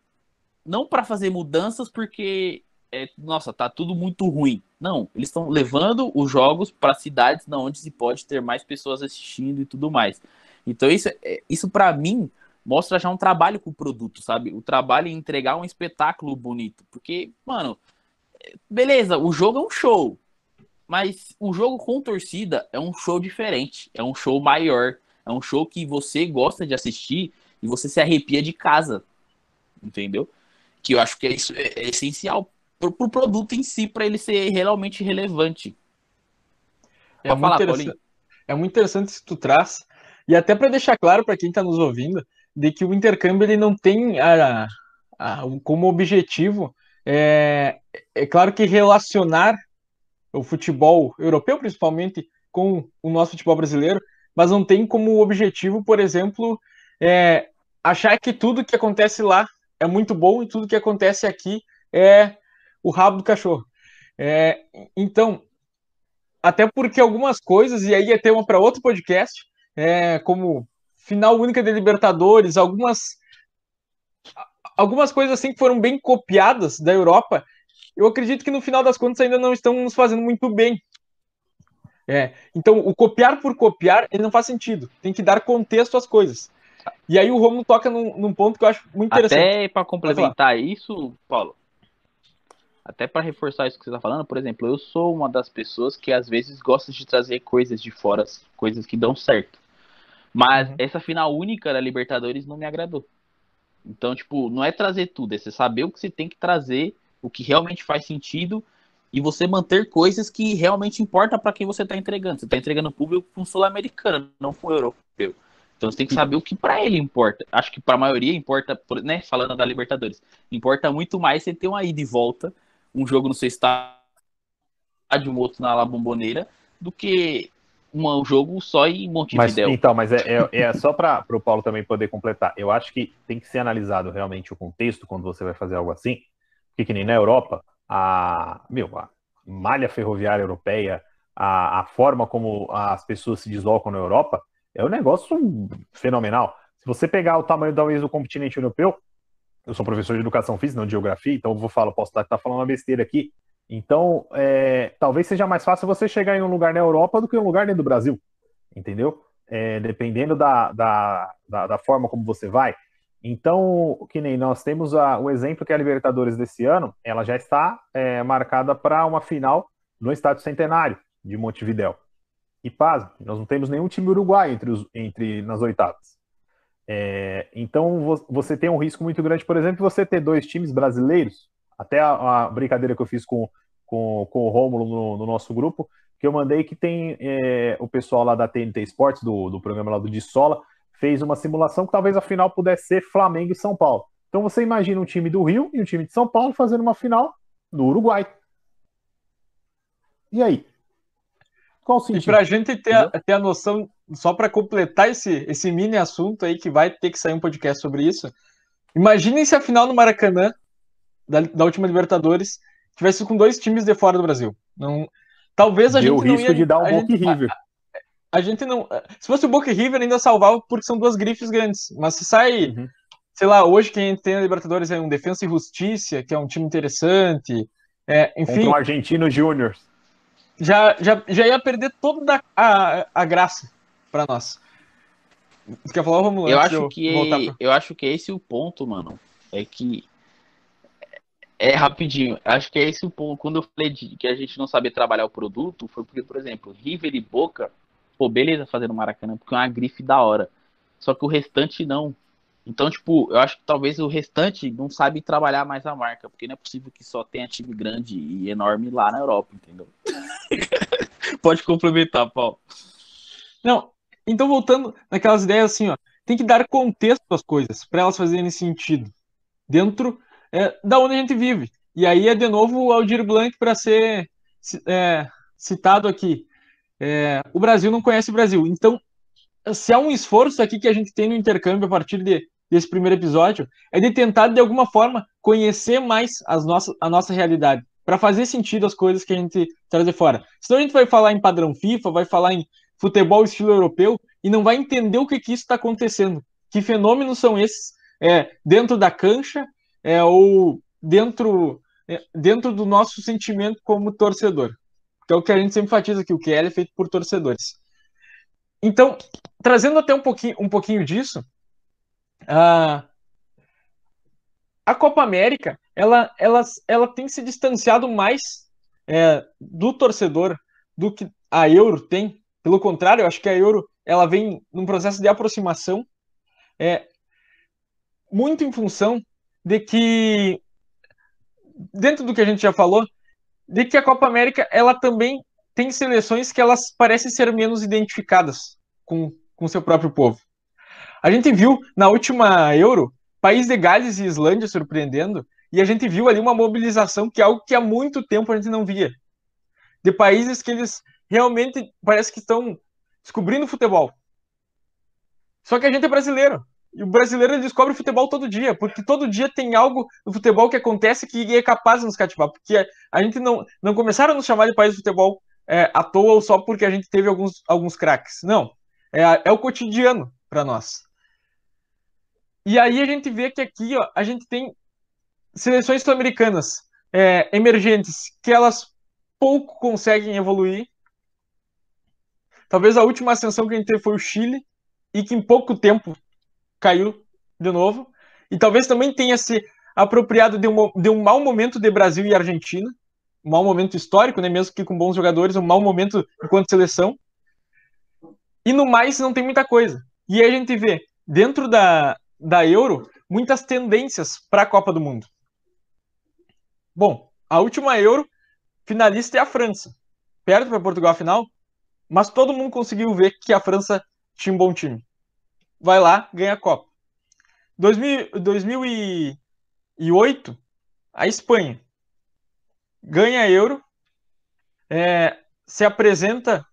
não para fazer mudanças porque é, nossa, tá tudo muito ruim. Não, eles estão levando os jogos para cidades onde se pode ter mais pessoas assistindo e tudo mais. Então isso, é, isso para mim mostra já um trabalho com o produto, sabe? O trabalho em entregar um espetáculo bonito, porque, mano, beleza, o jogo é um show, mas o jogo com torcida é um show diferente, é um show maior, é um show que você gosta de assistir e você se arrepia de casa, entendeu? Que eu acho que é, isso, é, é essencial pro, pro produto em si, para ele ser realmente relevante. É muito, falar, interessante, é muito interessante isso que tu traz. E até para deixar claro para quem está nos ouvindo, de que o intercâmbio ele não tem a, a, como objetivo, é, é claro que relacionar o futebol europeu, principalmente, com o nosso futebol brasileiro, mas não tem como objetivo, por exemplo, é, achar que tudo que acontece lá é muito bom e tudo que acontece aqui é o rabo do cachorro. É, então, até porque algumas coisas, e aí é tema para outro podcast, é, como final única de Libertadores, algumas algumas coisas assim que foram bem copiadas da Europa, eu acredito que no final das contas ainda não estão nos fazendo muito bem. É, então, o copiar por copiar, ele não faz sentido. Tem que dar contexto às coisas. E aí o Romulo toca num, num ponto que eu acho muito interessante. Até para complementar isso, Paulo, até para reforçar isso que você está falando, por exemplo, eu sou uma das pessoas que às vezes gosta de trazer coisas de fora, coisas que dão certo. Mas uhum. essa final única da Libertadores não me agradou. Então, tipo, não é trazer tudo, é você saber o que você tem que trazer, o que realmente faz sentido e você manter coisas que realmente importam para quem você está entregando. Você está entregando público para um sul-americano, não para um europeu. Então você tem que saber o que para ele importa. Acho que para a maioria importa, né, falando da Libertadores, importa muito mais você ter uma ida e volta, um jogo no seu estádio, um outro na La Bomboneira, do que um jogo só em Montevideo. Mas, então, mas é, é, é só para o Paulo também poder completar. Eu acho que tem que ser analisado realmente o contexto quando você vai fazer algo assim, porque que nem na Europa, a, meu, a malha ferroviária europeia, a, a forma como as pessoas se deslocam na Europa, é um negócio fenomenal. Se você pegar o tamanho talvez do continente europeu, eu sou professor de educação física, não de geografia, então eu vou falar, posso estar, estar falando uma besteira aqui, então, é, talvez seja mais fácil você chegar em um lugar na Europa do que em um lugar dentro do Brasil, entendeu? É, dependendo da, da, da, da, forma como você vai. Então, que nem nós temos a, o exemplo que a Libertadores desse ano, ela já está é, marcada para uma final no Estádio Centenário de Montevidéu. E paz, nós não temos nenhum time uruguaio entre, entre nas oitavas. É, então você tem um risco muito grande, por exemplo, você ter dois times brasileiros. Até a, a brincadeira que eu fiz com com, com o Rômulo no, no, nosso grupo, que eu mandei que tem é, o pessoal lá da TNT Sports, do, do programa lá do de Sola, fez uma simulação que talvez a final pudesse ser Flamengo e São Paulo. Então você imagina um time do Rio e um time de São Paulo fazendo uma final no Uruguai. E aí? Qual o sentido? E para a gente ter a, ter a noção, só para completar esse, esse mini assunto aí, que vai ter que sair um podcast sobre isso, imaginem se a final no Maracanã, da, da última Libertadores, tivesse com dois times de fora do Brasil. Não, talvez a Deu gente o risco ia, de dar um Boca River. A, a, gente não, se fosse o Boca River ainda salvava porque são duas grifes grandes, mas se sai, uhum. sei lá, hoje quem tem a Libertadores é um Defensa e Justiça, que é um time interessante, é, enfim, Contra um Argentino Júnior. Já, já, já ia perder toda a, a graça para nós. Você quer falar, Romulo? Eu acho que pra... eu acho que esse é o ponto, mano. É que é rapidinho. Acho que é esse o ponto. Quando eu falei de, que a gente não sabia trabalhar o produto, foi porque, por exemplo, River e Boca, pô, beleza fazer no Maracanã, porque é uma grife da hora. Só que o restante não. Então, tipo, eu acho que talvez o restante não sabe trabalhar mais a marca, porque não é possível que só tenha time grande e enorme lá na Europa, entendeu? Pode complementar, Paulo. Não, então voltando naquelas ideias assim, ó, tem que dar contexto às coisas para elas fazerem sentido dentro é, da onde a gente vive. E aí é de novo o Aldir Blanc para ser é, citado aqui. É, o Brasil não conhece o Brasil. Então, se há um esforço aqui que a gente tem no intercâmbio a partir de, desse primeiro episódio, é de tentar, de alguma forma, conhecer mais as nossas, a nossa realidade, para fazer sentido as coisas que a gente traz de fora. Senão a gente vai falar em padrão FIFA, vai falar em futebol estilo europeu, e não vai entender o que, que isso está acontecendo. Que fenômenos são esses é, dentro da cancha é, ou dentro, é, dentro do nosso sentimento como torcedor. Que é o que a gente sempre enfatiza aqui, o QL é feito por torcedores. Então, trazendo até um pouquinho, um pouquinho disso, a, a Copa América ela, ela, ela tem se distanciado mais é, do torcedor do que a Euro tem. Pelo contrário, eu acho que a Euro ela vem num processo de aproximação é, muito em função de que dentro do que a gente já falou, de que a Copa América ela também tem seleções que elas parecem ser menos identificadas com com seu próprio povo. A gente viu na última Euro, País de Gales e Islândia surpreendendo, e a gente viu ali uma mobilização que é algo que há muito tempo a gente não via. De países que eles realmente parece que estão descobrindo futebol. Só que a gente é brasileiro. E o brasileiro descobre futebol todo dia, porque todo dia tem algo no futebol que acontece que é capaz de nos cativar. Porque a gente não, não começaram a nos chamar de país de futebol é, à toa ou só porque a gente teve alguns, alguns craques. Não. É, é o cotidiano para nós. E aí a gente vê que aqui ó, a gente tem seleções sul-americanas é, emergentes que elas pouco conseguem evoluir. Talvez a última ascensão que a gente teve foi o Chile, e que em pouco tempo caiu de novo. E talvez também tenha se apropriado de um, de um mau momento de Brasil e Argentina, um mau momento histórico, né? mesmo que com bons jogadores, um mau momento enquanto seleção. E no mais, não tem muita coisa. E aí a gente vê, dentro da, da Euro, muitas tendências para a Copa do Mundo. Bom, a última Euro, finalista é a França. Perto para Portugal final, mas todo mundo conseguiu ver que a França tinha um bom time. Vai lá, ganha a Copa. 2000, 2008, a Espanha ganha a Euro, é, se apresenta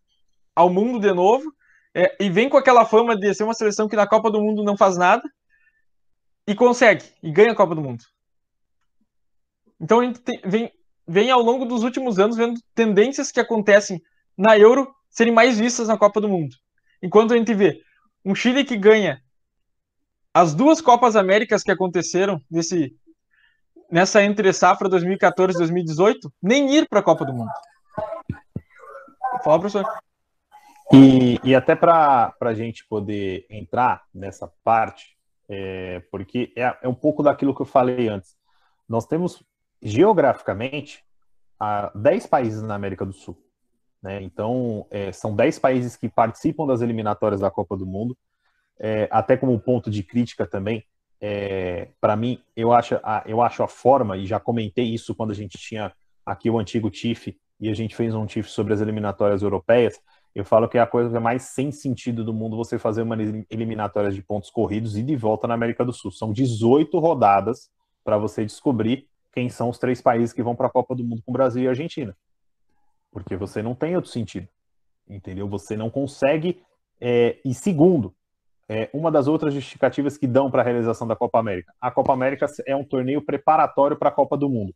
ao mundo de novo é, e vem com aquela fama de ser uma seleção que na Copa do Mundo não faz nada e consegue, e ganha a Copa do Mundo. Então a gente tem, vem, vem ao longo dos últimos anos vendo tendências que acontecem na Euro serem mais vistas na Copa do Mundo. Enquanto a gente vê um Chile que ganha as duas Copas Américas que aconteceram nesse, nessa entre safra 2014 e 2018, nem ir para a Copa do Mundo. Fala, professor. E, e até para a gente poder entrar nessa parte, é, porque é, é, um pouco daquilo que eu falei antes. Nós temos, geograficamente, 10 países na América do Sul. Né? Então, é, são 10 países que participam das eliminatórias da Copa do Mundo. É, até como ponto de crítica também, é, para mim, eu acho, a, eu acho a forma, e já comentei isso quando a gente tinha aqui o antigo TIF, e a gente fez um TIF sobre as eliminatórias europeias, eu falo que é a coisa mais sem sentido do mundo você fazer uma eliminatória de pontos corridos e de volta na América do Sul. São 18 rodadas para você descobrir quem são os três países que vão para a Copa do Mundo com Brasil e Argentina. Porque você não tem outro sentido. Entendeu? Você não consegue. É... E segundo, é uma das outras justificativas que dão para a realização da Copa América. A Copa América é um torneio preparatório para a Copa do Mundo.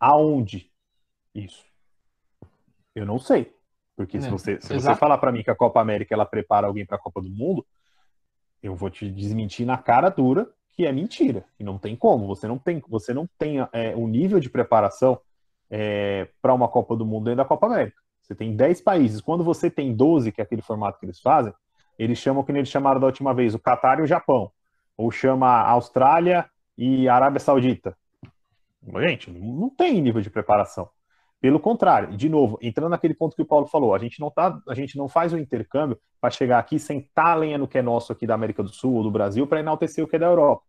Aonde? Isso. Eu não sei. Porque se é, você, se você falar para mim que a Copa América ela prepara alguém para a Copa do Mundo, eu vou te desmentir na cara dura que é mentira. E não tem como. Você não tem, você não tem é, um nível de preparação é, para uma Copa do Mundo dentro da Copa América. Você tem 10 países. Quando você tem 12, que é aquele formato que eles fazem, eles chamam que eles chamaram da última vez, o Catar e o Japão. Ou chama Austrália e Arábia Saudita. Gente, não tem nível de preparação. Pelo contrário, de novo, entrando naquele ponto que o Paulo falou, a gente não tá, a gente não faz o intercâmbio para chegar aqui sentar a lenha no que é nosso aqui da América do Sul ou do Brasil para enaltecer o que é da Europa.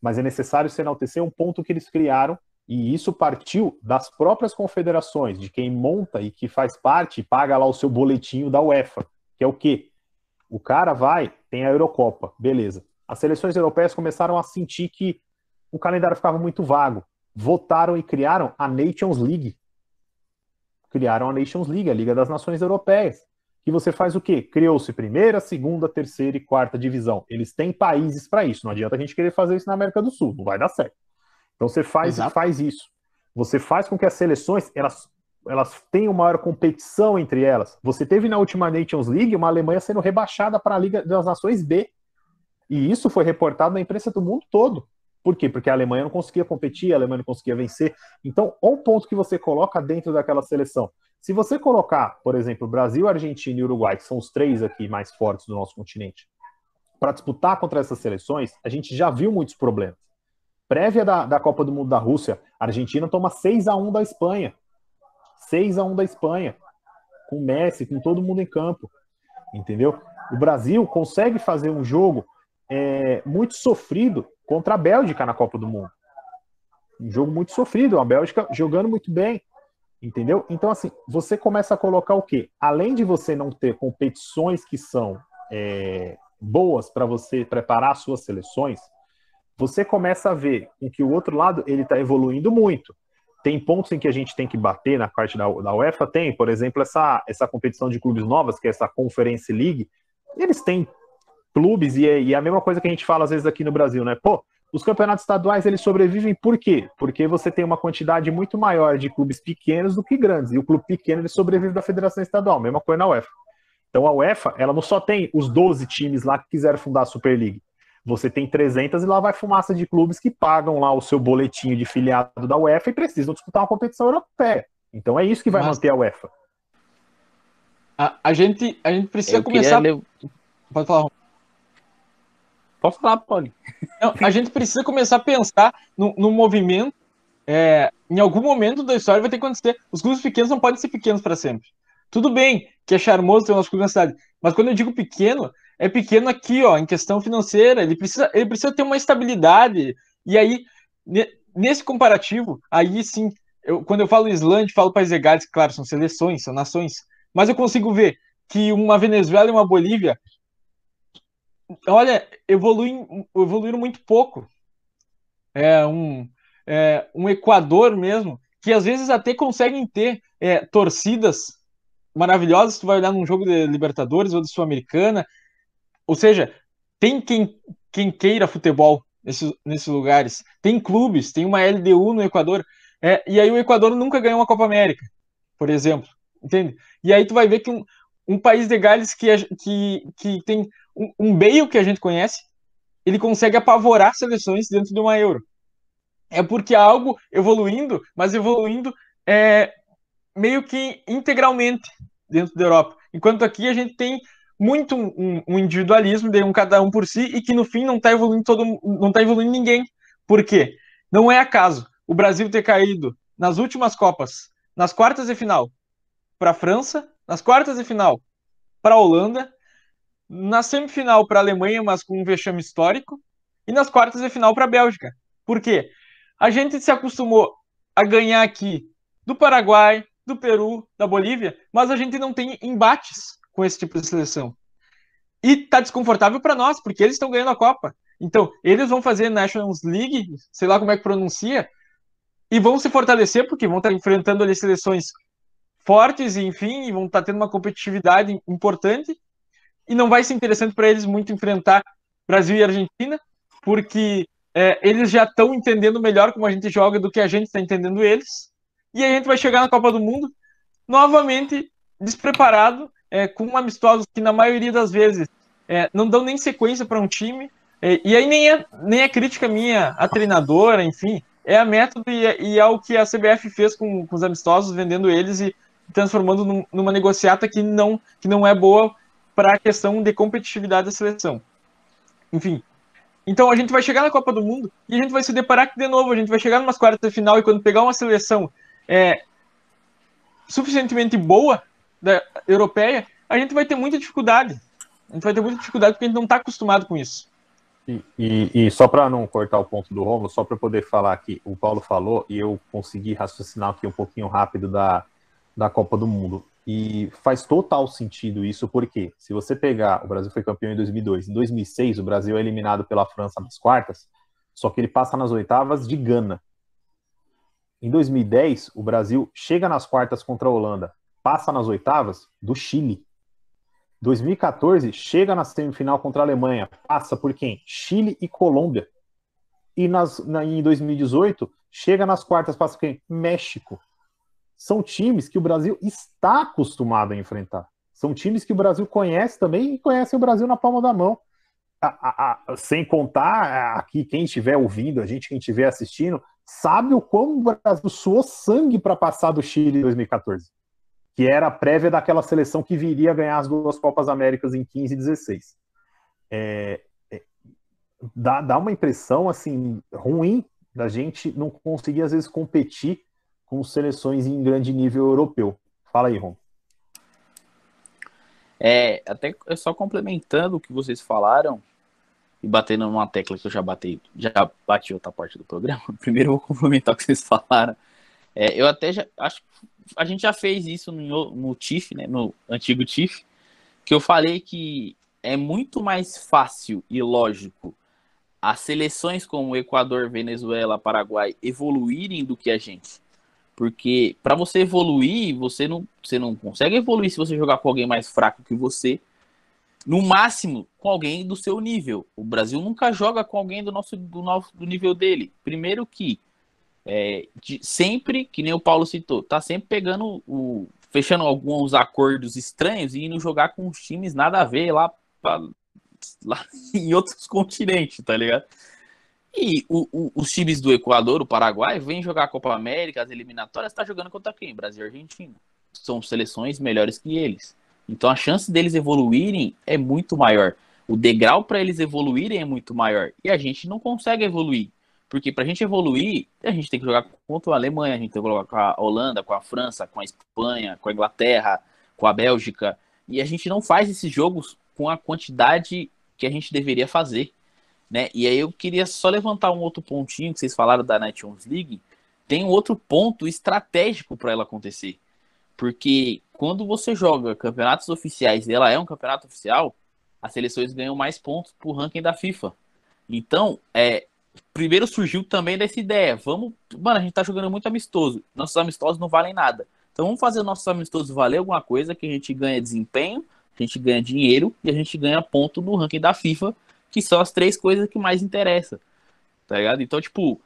Mas é necessário se enaltecer um ponto que eles criaram e isso partiu das próprias confederações, de quem monta e que faz parte e paga lá o seu boletinho da UEFA, que é o quê? O cara vai, tem a Eurocopa, beleza. As seleções europeias começaram a sentir que o calendário ficava muito vago. Votaram e criaram a Nations League, criaram a Nations League, a Liga das Nações Europeias. Que você faz o quê? Criou-se primeira, segunda, terceira e quarta divisão. Eles têm países para isso. Não adianta a gente querer fazer isso na América do Sul, não vai dar certo. Então você faz, faz isso. Você faz com que as seleções elas, elas tenham maior competição entre elas. Você teve na última Nations League uma Alemanha sendo rebaixada para a Liga das Nações B. E isso foi reportado na imprensa do mundo todo. Por quê? Porque a Alemanha não conseguia competir, a Alemanha não conseguia vencer. Então, um ponto que você coloca dentro daquela seleção. Se você colocar, por exemplo, Brasil, Argentina e Uruguai, que são os três aqui mais fortes do nosso continente, para disputar contra essas seleções, a gente já viu muitos problemas. Prévia da, da Copa do Mundo da Rússia, a Argentina toma 6 a 1 da Espanha. 6 a 1 da Espanha. Com Messi, com todo mundo em campo. Entendeu? O Brasil consegue fazer um jogo é, muito sofrido contra a Bélgica na Copa do Mundo. Um jogo muito sofrido, a Bélgica jogando muito bem, entendeu? Então, assim, você começa a colocar o quê? Além de você não ter competições que são é, boas para você preparar suas seleções, você começa a ver que o outro lado ele está evoluindo muito. Tem pontos em que a gente tem que bater na parte da, da UEFA? Tem, por exemplo, essa, essa competição de clubes novas, que é essa Conference League. Eles têm clubes, e é, e é a mesma coisa que a gente fala às vezes aqui no Brasil, né? Pô, os campeonatos estaduais eles sobrevivem por quê? Porque você tem uma quantidade muito maior de clubes pequenos do que grandes. E o clube pequeno ele sobrevive da federação estadual, mesma coisa na UEFA. Então a UEFA, ela não só tem os 12 times lá que quiseram fundar a Super League. Você tem 300 e lá vai fumaça de clubes que pagam lá o seu boletinho de filiado da UEFA e precisam disputar uma competição europeia. Então é isso que vai Mas... manter a UEFA. A, a, gente, a gente precisa Eu começar. Ler... Pode falar. Pode falar, Poli. a gente precisa começar a pensar no, no movimento. É, em algum momento da história vai ter que acontecer. Os clubes pequenos não podem ser pequenos para sempre. Tudo bem que é charmoso ter o nosso clube na cidade, mas quando eu digo pequeno, é pequeno aqui, ó, em questão financeira. Ele precisa, ele precisa ter uma estabilidade. E aí, nesse comparativo, aí sim, eu, quando eu falo Islândia, falo Países Gales, claro, são seleções, são nações, mas eu consigo ver que uma Venezuela e uma Bolívia, olha, evoluem, evoluíram muito pouco. É um, é, um Equador mesmo, que às vezes até conseguem ter é, torcidas maravilhosas, tu vai olhar num jogo de Libertadores ou de Sul-Americana, ou seja, tem quem, quem queira futebol nesses, nesses lugares, tem clubes, tem uma LDU no Equador, é, e aí o Equador nunca ganhou uma Copa América, por exemplo, entende? E aí tu vai ver que um, um país de Gales que, que, que tem um, um meio que a gente conhece, ele consegue apavorar seleções dentro de uma Euro. É porque algo evoluindo, mas evoluindo é, meio que integralmente dentro da Europa. Enquanto aqui a gente tem muito um, um, individualismo de um cada um por si e que no fim não está evoluindo todo não tá evoluindo ninguém. Por quê? Não é acaso o Brasil ter caído nas últimas Copas, nas quartas de final para a França, nas quartas de final para a Holanda, na semifinal para a Alemanha, mas com um vexame histórico, e nas quartas de final para a Bélgica. Por quê? A gente se acostumou a ganhar aqui do Paraguai, do Peru, da Bolívia, mas a gente não tem embates com esse tipo de seleção. E tá desconfortável para nós, porque eles estão ganhando a Copa. Então, eles vão fazer Nations League, sei lá como é que pronuncia, e vão se fortalecer, porque vão estar enfrentando ali seleções fortes, enfim, e vão estar tendo uma competitividade importante. E não vai ser interessante para eles muito enfrentar Brasil e Argentina, porque é, eles já estão entendendo melhor como a gente joga do que a gente está entendendo eles. E a gente vai chegar na Copa do Mundo novamente despreparado é, com amistosos que na maioria das vezes é, não dão nem sequência para um time. É, e aí nem é, nem é crítica minha a treinadora, enfim, é a método e é, e é o que a CBF fez com, com os amistosos, vendendo eles e transformando num, numa negociata que não, que não é boa para a questão de competitividade da seleção. Enfim, então a gente vai chegar na Copa do Mundo e a gente vai se deparar que, de novo, a gente vai chegar numa quartas de final e quando pegar uma seleção é, suficientemente boa da europeia, a gente vai ter muita dificuldade. A gente vai ter muita dificuldade porque a gente não está acostumado com isso. E, e, e só para não cortar o ponto do Romulo, só para poder falar aqui, o Paulo falou e eu consegui raciocinar aqui um pouquinho rápido da, da Copa do Mundo. E faz total sentido isso, porque se você pegar, o Brasil foi campeão em 2002, em 2006 o Brasil é eliminado pela França nas quartas, só que ele passa nas oitavas de Gana. Em 2010, o Brasil chega nas quartas contra a Holanda, passa nas oitavas do Chile. 2014 chega na semifinal contra a Alemanha, passa por quem? Chile e Colômbia. E nas, na, em 2018 chega nas quartas, passa por quem? México. São times que o Brasil está acostumado a enfrentar. São times que o Brasil conhece também e conhecem o Brasil na palma da mão. A, a, a, sem contar aqui quem estiver ouvindo, a gente quem estiver assistindo, sabe o como o Brasil suou sangue para passar do Chile em 2014 que era a prévia daquela seleção que viria ganhar as duas Copas Américas em 15 e 16. É, é, dá, dá uma impressão assim ruim da gente não conseguir às vezes competir com seleções em grande nível europeu. Fala aí, Ron. É, até só complementando o que vocês falaram, e batendo numa tecla que eu já bati, já bati outra parte do programa. Primeiro vou complementar o que vocês falaram. É, eu até já acho a gente já fez isso no, no TIF, né, no antigo TIF, que eu falei que é muito mais fácil e lógico as seleções como Equador, Venezuela, Paraguai evoluírem do que a gente. Porque para você evoluir, você não, você não consegue evoluir se você jogar com alguém mais fraco que você. No máximo, com alguém do seu nível. O Brasil nunca joga com alguém do nosso do, nosso, do nível dele. Primeiro que é, de, sempre, que nem o Paulo citou, tá sempre pegando o. fechando alguns acordos estranhos e indo jogar com os times nada a ver lá, pra, lá em outros continentes, tá ligado? E o, o, os times do Equador, o Paraguai, vêm jogar a Copa América, as eliminatórias, tá jogando contra quem? Brasil e Argentina. São seleções melhores que eles. Então a chance deles evoluírem é muito maior. O degrau para eles evoluírem é muito maior. E a gente não consegue evoluir. Porque para a gente evoluir, a gente tem que jogar contra a Alemanha, a gente tem que jogar com a Holanda, com a França, com a Espanha, com a Inglaterra, com a Bélgica. E a gente não faz esses jogos com a quantidade que a gente deveria fazer. Né? E aí eu queria só levantar um outro pontinho que vocês falaram da Nations League. Tem um outro ponto estratégico para ela acontecer. Porque quando você joga campeonatos oficiais e ela é um campeonato oficial, as seleções ganham mais pontos pro ranking da FIFA. Então, é, primeiro surgiu também dessa ideia. Vamos, mano, a gente tá jogando muito amistoso. Nossos amistosos não valem nada. Então vamos fazer nossos amistosos valer alguma coisa que a gente ganha desempenho, a gente ganha dinheiro e a gente ganha ponto no ranking da FIFA, que são as três coisas que mais interessam. Tá ligado? Então, tipo,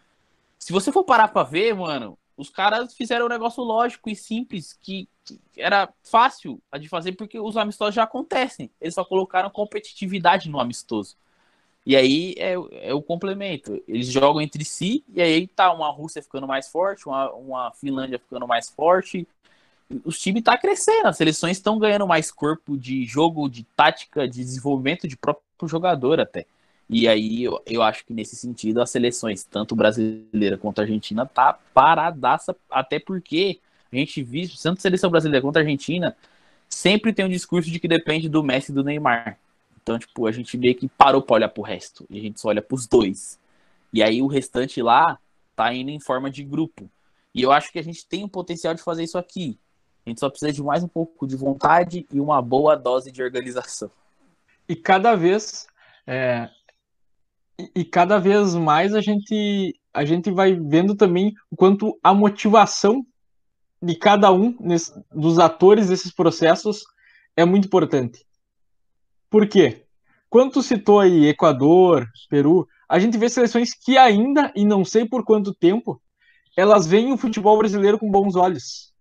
se você for parar pra ver, mano, os caras fizeram um negócio lógico e simples que, que era fácil de fazer porque os amistosos já acontecem. Eles só colocaram competitividade no amistoso. E aí é, é, o complemento. Eles jogam entre si, e aí tá uma Rússia ficando mais forte, uma, uma Finlândia ficando mais forte. Os times tá crescendo, as seleções estão ganhando mais corpo de jogo, de tática, de desenvolvimento de próprio jogador até. E aí eu, eu acho que nesse sentido as seleções, tanto brasileira quanto argentina, tá paradaça, até porque a gente viu, tanto seleção brasileira quanto argentina, sempre tem um discurso de que depende do Messi e do Neymar. Então, tipo, a gente meio que parou pra olhar pro resto. E a gente só olha pros dois. E aí o restante lá tá indo em forma de grupo. E eu acho que a gente tem o potencial de fazer isso aqui. A gente só precisa de mais um pouco de vontade e uma boa dose de organização. E cada vez. É... E cada vez mais a gente, a gente vai vendo também o quanto a motivação de cada um nesse, dos atores desses processos é muito importante. Por quê? Quando citou aí Equador, Peru, a gente vê seleções que ainda, e não sei por quanto tempo, elas veem o futebol brasileiro com bons olhos.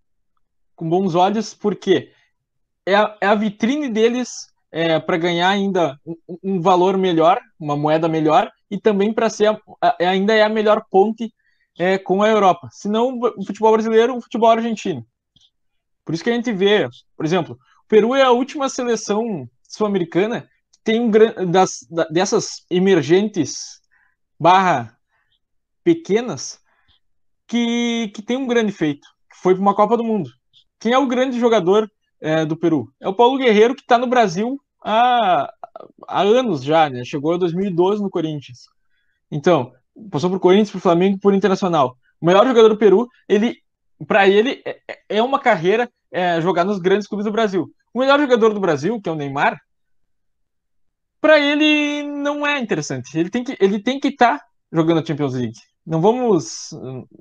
Com bons olhos, porque é a, é a vitrine deles é, para ganhar ainda um, um, valor melhor, uma moeda melhor, e também para ser a, a, ainda é a melhor ponte é, com a Europa. Se não o futebol brasileiro, o futebol argentino. Por isso que a gente vê, por exemplo, o Peru é a última seleção sul-americana tem um das, dessas emergentes barra pequenas que, que tem um grande feito, que foi para uma Copa do Mundo. Quem é o grande jogador é, do Peru? É o Paulo Guerreiro, que está no Brasil há, há anos já, né? Chegou em 2012 no Corinthians. Então, passou por Corinthians, por Flamengo, por Internacional. O melhor jogador do Peru, ele, para ele, é, é uma carreira é, jogar nos grandes clubes do Brasil. O melhor jogador do Brasil, que é o Neymar, para ele não é interessante. Ele tem que ele tem que estar tá jogando a Champions League. Não vamos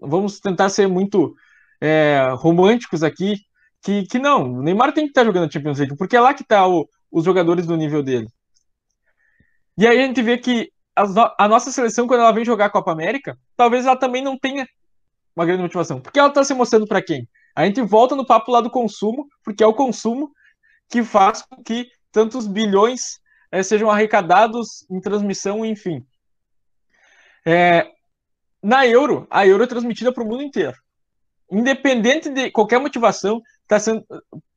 vamos tentar ser muito é, românticos aqui, que, que não. O Neymar tem que estar tá jogando a Champions League, porque é lá que tá os jogadores do nível dele. E aí a gente vê que a, a, nossa seleção, quando ela vem jogar a Copa América, talvez ela também não tenha uma grande motivação. Porque ela está se mostrando para quem? A gente volta no papo lá do consumo, porque é o consumo que faz com que tantos bilhões é, sejam arrecadados em transmissão, enfim. É, na Euro, a Euro é transmitida para o mundo inteiro. Independente de qualquer motivação, tá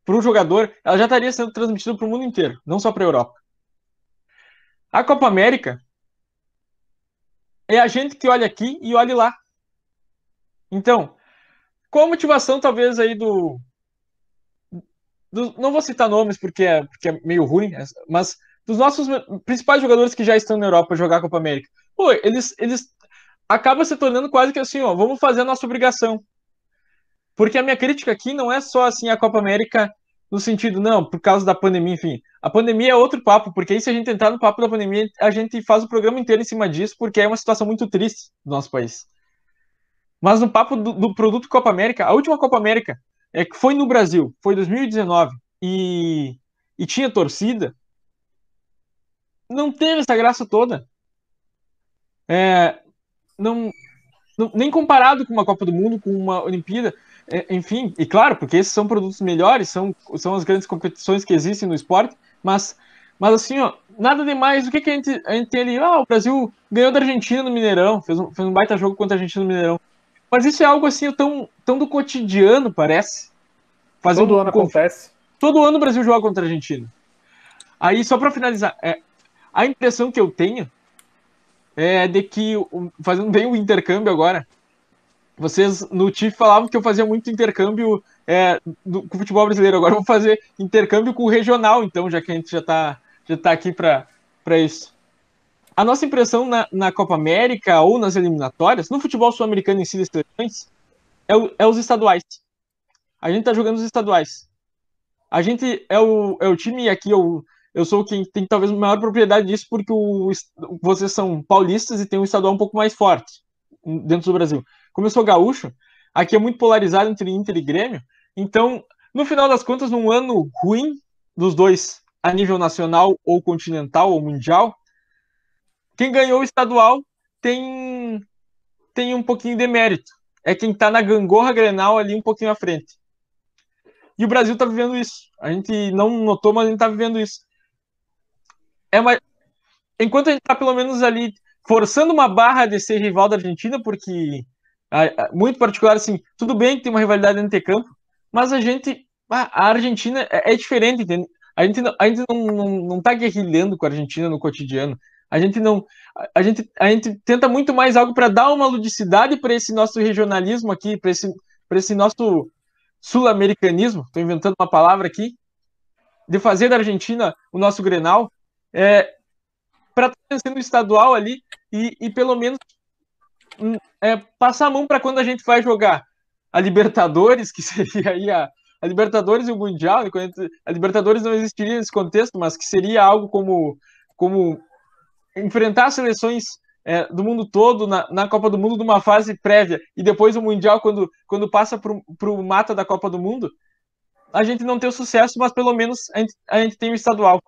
para o jogador, ela já estaria sendo transmitida para o mundo inteiro, não só para a Europa. A Copa América é a gente que olha aqui e olha lá. Então, qual a motivação, talvez, aí do, do, não vou citar nomes porque é, porque é meio ruim, mas dos nossos principais jogadores que já estão na Europa jogar a Copa América. Pô, eles, eles acabam se tornando quase que assim, ó, vamos fazer a nossa obrigação. Porque a minha crítica aqui não é só assim a Copa América no sentido, não, por causa da pandemia, enfim. A pandemia é outro papo, porque aí se a gente entrar no papo da pandemia, a gente faz o programa inteiro em cima disso, porque é uma situação muito triste do nosso país. Mas no papo do, do produto Copa América, a última Copa América é que foi no Brasil, foi 2019, e, e tinha torcida, não teve essa graça toda. É, não, não, nem comparado com uma Copa do Mundo, com uma Olimpíada, é, enfim, e claro, porque esses são produtos melhores, são, são as grandes competições que existem no esporte, mas, mas assim, ó, nada demais. O que, que a, gente, a gente tem ali? Ah, o Brasil ganhou da Argentina no Mineirão, fez um, fez um baita jogo contra a Argentina no Mineirão. Mas isso é algo assim tão, tão do cotidiano, parece. Todo um, ano acontece. Todo ano o Brasil joga contra a Argentina. Aí, só para finalizar, é, a impressão que eu tenho é de que, fazendo bem o intercâmbio agora, vocês no TIF falavam que eu fazia muito intercâmbio é, do, com o futebol brasileiro. Agora eu vou fazer intercâmbio com o regional, então, já que a gente já está já tá aqui para isso. A nossa impressão na, na, Copa América ou nas eliminatórias, no futebol sul-americano em si das é, é, os estaduais. A gente está jogando os estaduais. A gente é o, é o time aqui, eu, eu sou quem tem talvez maior propriedade disso, porque o, vocês são paulistas e tem um estadual um pouco mais forte dentro do Brasil. Como eu sou gaúcho, aqui é muito polarizado entre Inter e Grêmio, então, no final das contas, num ano ruim dos dois, a nível nacional ou continental ou mundial, quem ganhou o estadual tem, tem um pouquinho de mérito. É quem está na gangorra grenal ali um pouquinho à frente. E o Brasil está vivendo isso. A gente não notou, mas a gente está vivendo isso é uma... enquanto a gente está pelo menos ali forçando uma barra de ser rival da Argentina, porque muito particular assim, tudo bem que tem uma rivalidade entre campo, mas a gente a Argentina é, é diferente, entende? A gente não, a gente não, não, não tá guerrilhando com a Argentina no cotidiano. A gente não a gente a gente tenta muito mais algo para dar uma ludicidade para esse nosso regionalismo aqui, para esse para esse nosso sul-americanismo, estou inventando uma palavra aqui, de fazer da Argentina o nosso Grenal, é, para estar tá vencendo o estadual ali e, e pelo menos hum, é, passar a mão para quando a gente vai jogar a Libertadores, que seria aí a, a Libertadores e o Mundial, a Libertadores não existiria nesse contexto, mas que seria algo como, como enfrentar seleções é, do mundo todo na, na Copa do Mundo numa fase prévia e depois o Mundial quando, quando passa para o mata da Copa do Mundo, a gente não tem o sucesso, mas pelo menos a gente, a gente tem o estadual.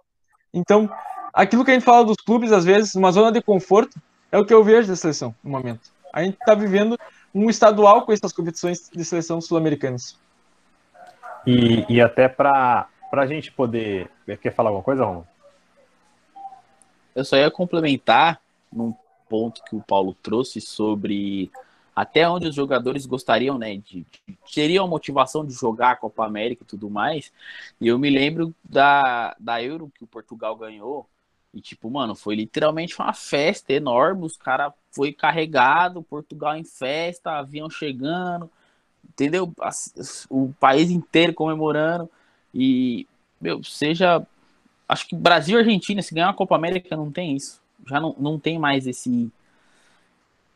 Então, aquilo que a gente fala dos clubes, às vezes, uma zona de conforto, é o que eu vejo da seleção no momento. A gente está vivendo um estadual com essas competições de seleção sul-americanas. E, e até para a gente poder. Quer falar alguma coisa, Romulo? Eu só ia complementar num ponto que o Paulo trouxe sobre até onde os jogadores gostariam, né, de, de teriam a motivação de jogar a Copa América e tudo mais. E eu me lembro da, da Euro que o Portugal ganhou, e, tipo, mano, foi literalmente uma festa enorme. Os caras foi carregado, Portugal em festa, avião chegando, entendeu? O país inteiro comemorando. E, meu, seja. Acho que Brasil e Argentina, se ganhar uma Copa América, não tem isso. Já não, não tem mais esse.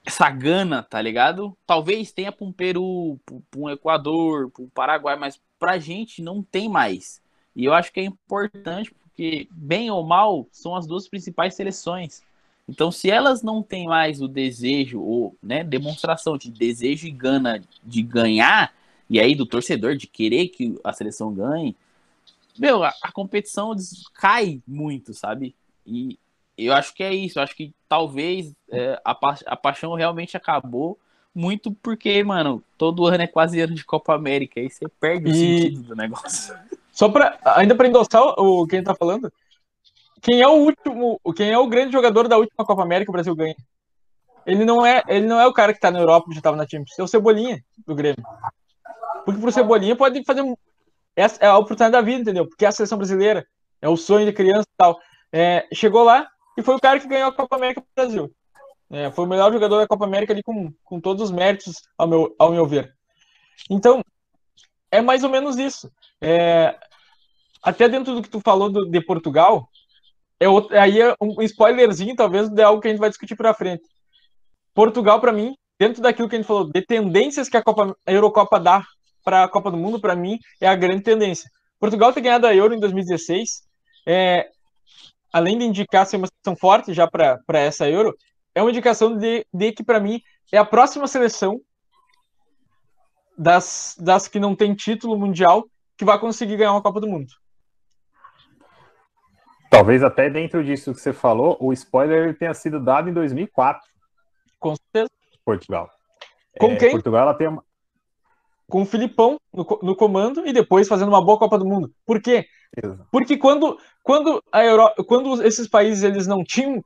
Essa gana, tá ligado? Talvez tenha para um Peru, para um Equador, para um Paraguai, mas pra gente não tem mais. E eu acho que é importante porque, bem ou mal, são as duas principais seleções. Então, se elas não têm mais o desejo, ou né, demonstração de desejo e gana de ganhar, e aí do torcedor de querer que a seleção ganhe, meu, a, a competição cai muito, sabe? E eu acho que é isso. Eu acho que talvez é, a, pa a paixão realmente acabou muito porque, mano, todo ano é quase ano de Copa América. Aí você perde o e... sentido do negócio. Só para ainda para endossar o quem tá falando, quem é o último, quem é o grande jogador da última Copa América que o Brasil ganha? Ele não é, ele não é o cara que tá na Europa, que já tava na Champions, é o Cebolinha do Grêmio. Porque pro Cebolinha pode fazer essa é a oportunidade da vida, entendeu? Porque é a seleção brasileira, é o sonho de criança e tal. É, chegou lá e foi o cara que ganhou a Copa América pro Brasil. É, foi o melhor jogador da Copa América ali com, com todos os méritos, ao meu, ao meu ver. Então, é mais ou menos isso. É, até dentro do que tu falou do, de Portugal, é outro, aí é um spoilerzinho, talvez, de algo que a gente vai discutir para frente. Portugal, para mim, dentro daquilo que a gente falou, de tendências que a, Copa, a Eurocopa dá para a Copa do Mundo, para mim, é a grande tendência. Portugal ter ganhado a Euro em 2016, é, além de indicar ser uma seleção forte já para essa Euro, é uma indicação de, de que, para mim, é a próxima seleção das, das que não tem título mundial que vai conseguir ganhar uma Copa do Mundo. Talvez até dentro disso que você falou, o spoiler tenha sido dado em 2004. Com certeza. Portugal. Com é, quem? Portugal ela tem uma... Com o Filipão no, no, comando e depois fazendo uma boa Copa do Mundo. Por quê? Exato. Porque quando, quando, a Europa, quando esses países eles não tinham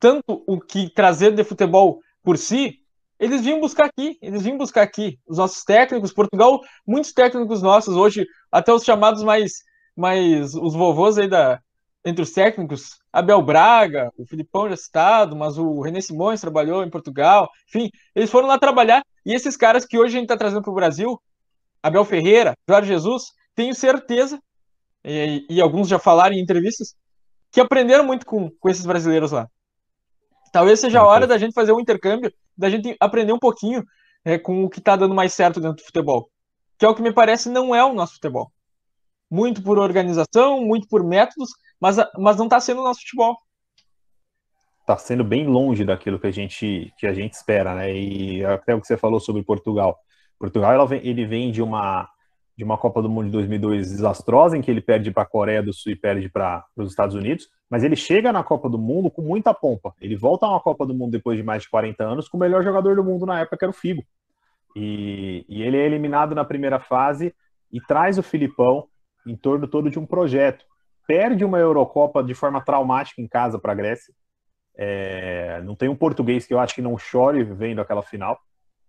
tanto o que trazer de futebol por si, eles vinham buscar aqui, eles vinham buscar aqui. Os nossos técnicos, Portugal, muitos técnicos nossos hoje, até os chamados mais, mais os vovôs aí da, entre os técnicos, Abel Braga, o Filipão já citado, mas o René Simões trabalhou em Portugal, enfim, eles foram lá trabalhar, e esses caras que hoje a gente está trazendo para o Brasil, Abel Ferreira, Jorge Jesus, tenho certeza, e, e, alguns já falaram em entrevistas, que aprenderam muito com, com esses brasileiros lá. Talvez seja a hora da gente fazer um intercâmbio, da gente aprender um pouquinho é, com o que está dando mais certo dentro do futebol, que é o que me parece não é o nosso futebol. Muito por organização, muito por métodos, mas, mas não está sendo o nosso futebol. Está sendo bem longe daquilo que a gente, que a gente espera, né? E até o que você falou sobre Portugal. Portugal vem, ele vem de uma, de uma Copa do Mundo de 2002 desastrosa, em que ele perde para a Coreia do Sul e perde para os Estados Unidos, mas ele chega na Copa do Mundo com muita pompa. Ele volta a uma Copa do Mundo depois de mais de 40 anos com o melhor jogador do mundo na época, que era o Figo. E, e ele é eliminado na primeira fase e traz o Filipão em torno todo de um projeto perde uma Eurocopa de forma traumática em casa para a Grécia. É, não tem um português que eu acho que não chore vendo aquela final.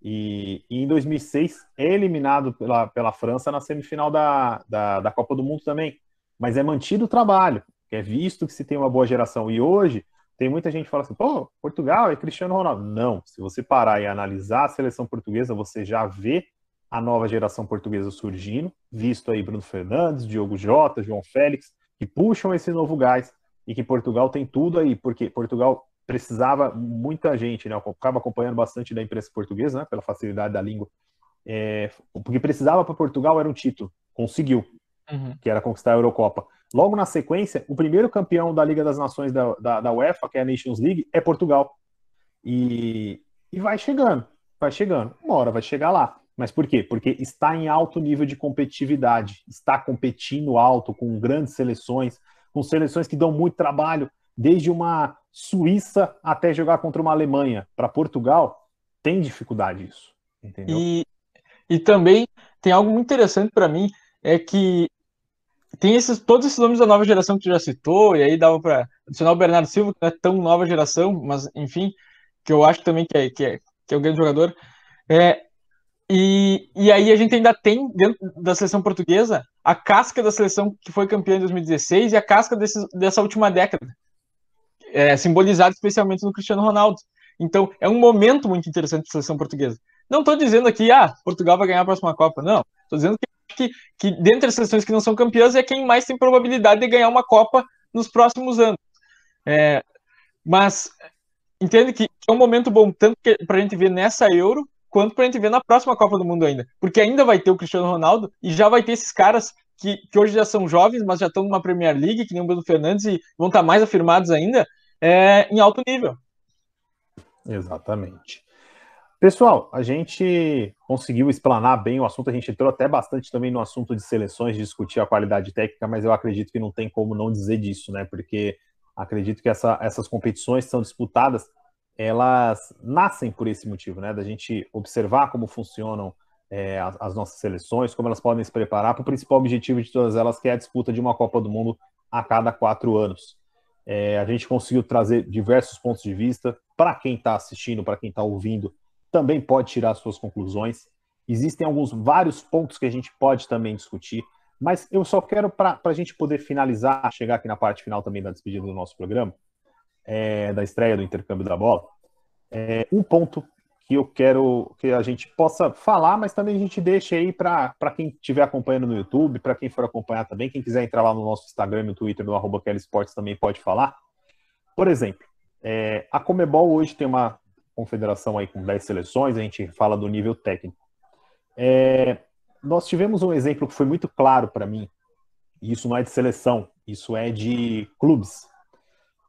E, e em 2006 é eliminado pela, pela França na semifinal da, da, da, Copa do Mundo também. Mas é mantido o trabalho, é visto que se tem uma boa geração. E hoje tem muita gente que fala assim: pô, Portugal é Cristiano Ronaldo. Não, se você parar e analisar a seleção portuguesa, você já vê a nova geração portuguesa surgindo, visto aí Bruno Fernandes, Diogo Jota, João Félix que puxam esse novo gás e que Portugal tem tudo aí, porque Portugal precisava, muita gente, né, eu acaba acompanhando bastante da imprensa portuguesa, né, pela facilidade da língua, é, porque precisava para Portugal era um título, conseguiu, uhum. que era conquistar a Eurocopa. Logo na sequência, o primeiro campeão da Liga das Nações da, da, da UEFA, que é a Nations League, é Portugal. E, e vai chegando, vai chegando. Uma hora vai chegar lá. Mas por quê? Porque está em alto nível de competitividade, está competindo alto com grandes seleções, com seleções que dão muito trabalho, desde uma Suíça até jogar contra uma Alemanha. Para Portugal, tem dificuldade isso. Entendeu? E, e também tem algo muito interessante para mim, é que tem esses, todos esses nomes da nova geração que tu já citou, e aí dava para adicionar o Bernardo Silva, que não é tão nova geração, mas enfim, que eu acho também que é, que é, que é um grande jogador. É, e, e aí a gente ainda tem, dentro da seleção portuguesa, a casca da seleção que foi campeã em 2016 e a casca desse, dessa última década, é, simbolizada especialmente no Cristiano Ronaldo. Então, é um momento muito interessante da seleção portuguesa. Não estou dizendo aqui, ah, Portugal vai ganhar a próxima Copa. Não. Estou dizendo que, que, que dentre as seleções que não são campeãs é quem mais tem probabilidade de ganhar uma Copa nos próximos anos. É, mas entende que é um momento bom tanto para a gente ver nessa Euro quanto para a gente ver na próxima Copa do Mundo ainda. Porque ainda vai ter o Cristiano Ronaldo e já vai ter esses caras que, que hoje já são jovens, mas já estão numa Premier League, que nem o Bruno Fernandes, e vão estar tá mais afirmados ainda é, em alto nível. Exatamente. Pessoal, a gente conseguiu explanar bem o assunto, a gente entrou até bastante também no assunto de seleções, de discutir a qualidade técnica, mas eu acredito que não tem como não dizer disso, né? Porque acredito que essa, essas competições são disputadas elas nascem por esse motivo, né? Da gente observar como funcionam é, as, as, nossas seleções, como elas podem se preparar para o principal objetivo de todas elas, que é a disputa de uma Copa do Mundo a cada quatro anos. É, a gente conseguiu trazer diversos pontos de vista para quem está assistindo, para quem está ouvindo, também pode tirar suas conclusões. Existem alguns vários pontos que a gente pode também discutir, mas eu só quero para a gente poder finalizar, chegar aqui na parte final também da despedida do nosso programa, é, da estreia do intercâmbio da bola, é, um ponto que eu quero que a gente possa falar, mas também a gente deixa aí para quem estiver acompanhando no YouTube, para quem for acompanhar também, quem quiser entrar lá no nosso Instagram e no Twitter, no arroba Sports também pode falar. Por exemplo, é, a Comebol hoje tem uma confederação aí com 10 seleções, a gente fala do nível técnico. É, nós tivemos um exemplo que foi muito claro para mim, e isso não é de seleção, isso é de clubes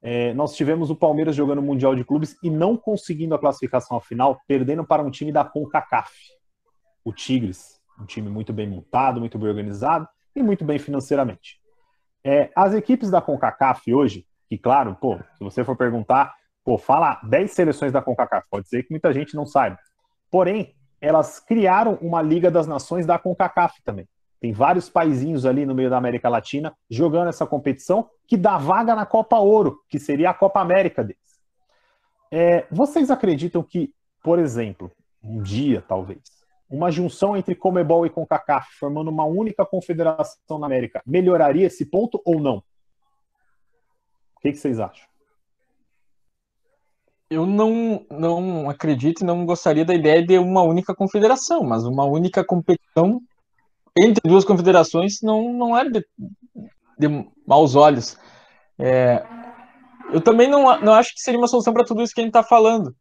é, nós tivemos o Palmeiras jogando o Mundial de Clubes e não conseguindo a classificação final, perdendo para um time da CONCACAF, o Tigres, um time muito bem montado, muito bem organizado e muito bem financeiramente. É, as equipes da CONCACAF hoje, que claro, pô, se você for perguntar, pô, fala 10 seleções da CONCACAF, pode ser que muita gente não saiba. Porém, elas criaram uma Liga das Nações da CONCACAF também. Tem vários paizinhos ali no meio da América Latina jogando essa competição que dá vaga na Copa Ouro, que seria a Copa América deles. É, vocês acreditam que, por exemplo, um dia talvez, uma junção entre Comebol e CONCACAF formando uma única confederação na América melhoraria esse ponto ou não? O que, que vocês acham? Eu não, não acredito e não gostaria da ideia de uma única confederação, mas uma única competição entre duas confederações não, não é de, de maus olhos. É, eu também não, não acho que seria uma solução para tudo isso que a gente está falando,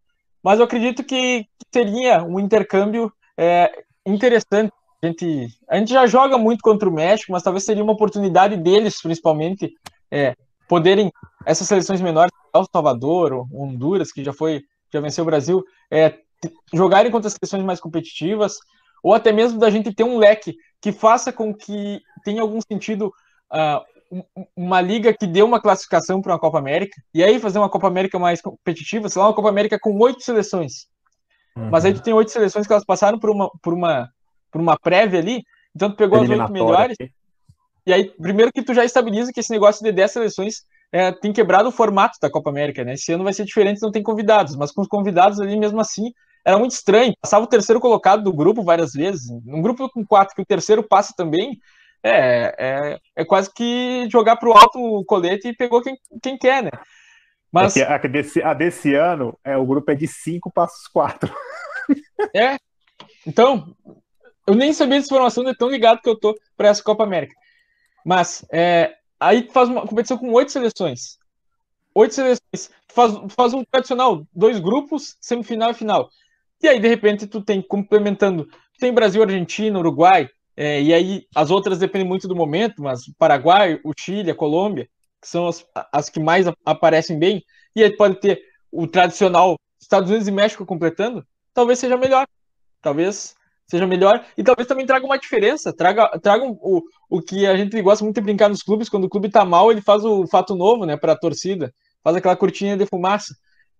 mas eu acredito que, seria um intercâmbio é, interessante. A gente, a gente já joga muito contra o México, mas talvez seria uma oportunidade deles, principalmente, é, poderem, essas seleções menores, El Salvador, Honduras, que já foi, já venceu o Brasil, é, jogarem contra as seleções mais competitivas, ou até mesmo da gente ter um leque que faça com que tenha algum sentido uh, uma liga que dê uma classificação para uma Copa América, e aí fazer uma Copa América mais competitiva, sei lá, uma Copa América com oito seleções. Uhum. Mas aí tu tem oito seleções que elas passaram por uma, por uma, por uma prévia ali, então tu pegou as oito melhores, e aí, primeiro que tu já estabiliza que esse negócio de 10 seleções é, tem quebrado o formato da Copa América, né? Esse ano vai ser diferente, não tem convidados, mas com os convidados ali, mesmo assim, era muito estranho. Passava o terceiro colocado do grupo várias vezes. Um grupo com quatro, que o terceiro passa também, é, é, é quase que jogar para o alto o colete e pegou quem, quem quer, né? Mas... É a, desse, a desse ano, é, o grupo é de cinco passos quatro. É. Então, eu nem sabia dessa informação, de tão ligado que eu tô para essa Copa América. Mas, é, aí faz uma competição com oito seleções. Oito seleções. Faz, faz um tradicional, dois grupos, semifinal e final. E aí, de repente, tu tem complementando, tem Brasil, Argentina, Uruguai, é, e aí as outras dependem muito do momento, mas Paraguai, o Chile, a Colômbia, que são as, as que mais aparecem bem, e aí pode ter o tradicional Estados Unidos e México completando, talvez seja melhor. Talvez seja melhor. E talvez também traga uma diferença, traga, traga o, o que a gente gosta muito de brincar nos clubes, quando o clube tá mal, ele faz o fato novo, né, para a torcida, faz aquela cortina de fumaça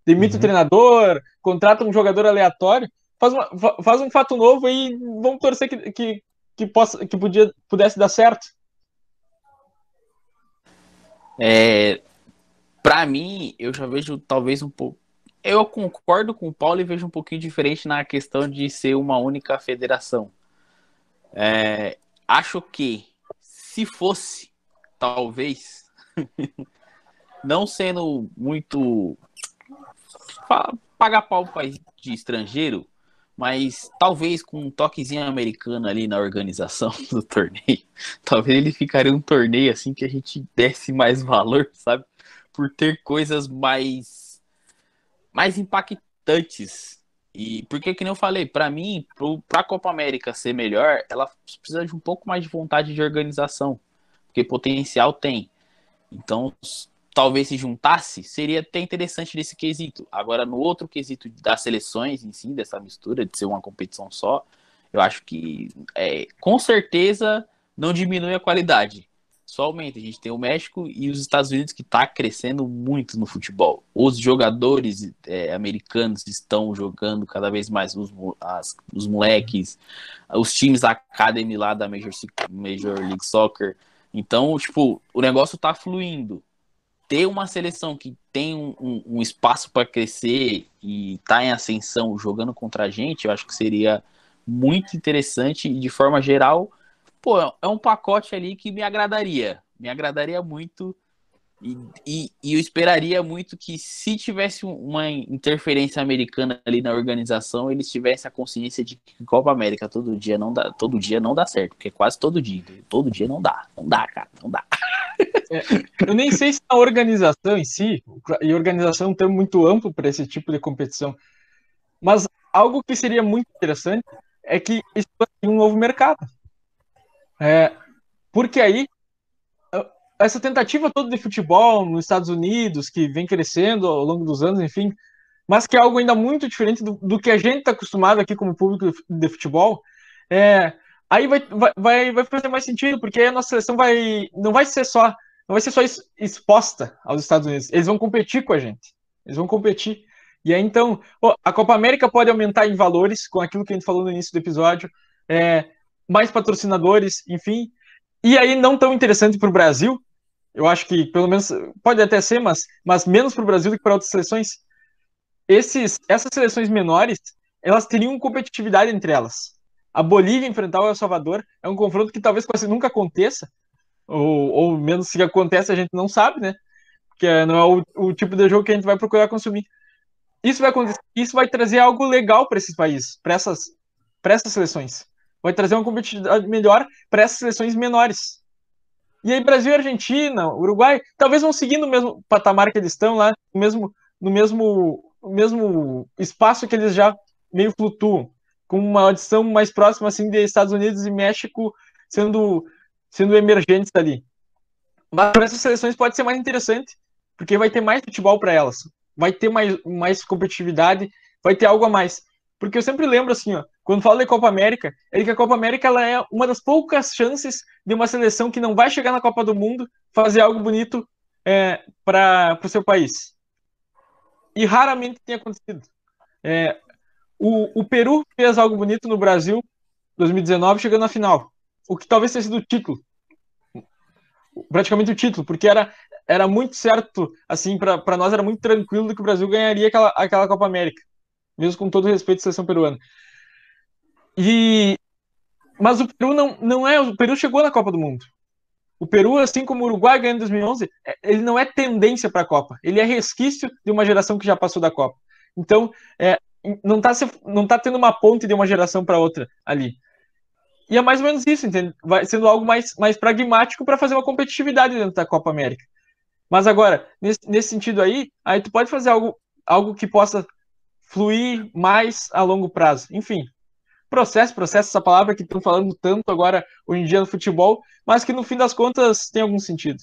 demite uhum. o treinador, contrata um jogador aleatório, faz, uma, faz um fato novo e vamos torcer que, que, que, possa, que podia, pudesse dar certo. É, para mim, eu já vejo talvez um pouco. Eu concordo com o Paulo e vejo um pouquinho diferente na questão de ser uma única federação. É, acho que se fosse, talvez, não sendo muito pagar pau país de estrangeiro, mas talvez com um toquezinho americano ali na organização do torneio, talvez ele ficaria um torneio assim que a gente desse mais valor, sabe? Por ter coisas mais mais impactantes. E porque que nem eu falei, para mim, para a Copa América ser melhor, ela precisa de um pouco mais de vontade de organização, porque potencial tem. Então, talvez se juntasse, seria até interessante nesse quesito. Agora, no outro quesito das seleções em si, dessa mistura, de ser uma competição só, eu acho que é, com certeza não diminui a qualidade. Só aumenta. A gente tem o México e os Estados Unidos que está crescendo muito no futebol. Os jogadores é, americanos estão jogando cada vez mais, os, as, os moleques, os times da Academy lá da Major, Major League Soccer. Então, tipo, o negócio tá fluindo ter uma seleção que tem um, um, um espaço para crescer e tá em ascensão jogando contra a gente, eu acho que seria muito interessante. E de forma geral, pô, é um pacote ali que me agradaria, me agradaria muito E, e, e, eu esperaria muito que, se tivesse uma interferência americana ali na organização, eles tivessem a consciência de que Copa América todo dia não dá, todo dia não dá certo, porque quase todo dia, todo dia não dá, não dá, cara, não dá. É, eu nem sei se a organização em si, e organização é um termo muito amplo para esse tipo de competição, mas algo que seria muito interessante é que explodir um novo mercado. É, porque aí essa tentativa toda de futebol nos Estados Unidos, que vem crescendo ao longo dos anos, enfim, mas que é algo ainda muito diferente do, do que a gente está acostumado aqui como público de futebol, é, aí vai, vai, vai fazer mais sentido, porque a nossa seleção vai, não vai ser só não vai ser só exposta aos Estados Unidos, eles vão competir com a gente, eles vão competir. E aí, então, a Copa América pode aumentar em valores, com aquilo que a gente falou no início do episódio, é, mais patrocinadores, enfim. E aí, não tão interessante para o Brasil, eu acho que pelo menos pode até ser, mas, mas menos para o Brasil do que para outras seleções. Esses, essas seleções menores, elas teriam competitividade entre elas. A Bolívia enfrentar o El Salvador é um confronto que talvez quase nunca aconteça, ou, ou menos se acontece a gente não sabe, né? Porque não é o, o tipo de jogo que a gente vai procurar consumir. Isso vai, isso vai trazer algo legal para esses países, para essas, essas seleções. Vai trazer uma competitividade melhor para essas seleções menores. E aí, Brasil e Argentina, Uruguai, talvez vão seguindo o mesmo patamar que eles estão lá, no mesmo, no mesmo, mesmo espaço que eles já meio flutuam, com uma adição mais próxima assim de Estados Unidos e México sendo, sendo emergentes ali. Mas para essas seleções pode ser mais interessante, porque vai ter mais futebol para elas, vai ter mais, mais competitividade, vai ter algo a mais. Porque eu sempre lembro assim, ó, quando falo de Copa América, é que a Copa América ela é uma das poucas chances de uma seleção que não vai chegar na Copa do Mundo fazer algo bonito é, para o seu país. E raramente tem acontecido. É, o, o, Peru fez algo bonito no Brasil 2019, chegando na final. O que talvez tenha sido o título. Praticamente o título, porque era, era muito certo, assim, para nós era muito tranquilo que o Brasil ganharia aquela, aquela Copa América mesmo com todo respeito à seleção peruana. E mas o Peru não, não é, o Peru chegou na Copa do Mundo. O Peru, assim como o Uruguai ganhou em 2011, é, ele não é tendência para a Copa. Ele é resquício de uma geração que já passou da Copa. Então, é, não está não tá tendo uma ponte de uma geração para outra ali. E é mais ou menos isso, entende? Vai sendo algo mais, mais pragmático para fazer uma competitividade dentro da Copa América. Mas agora, nesse, nesse sentido aí, aí tu pode fazer algo, algo que possa fluir mais a longo prazo. Enfim, processo, processo, essa palavra que estão falando tanto agora hoje em dia no futebol, mas que no fim das contas tem algum sentido.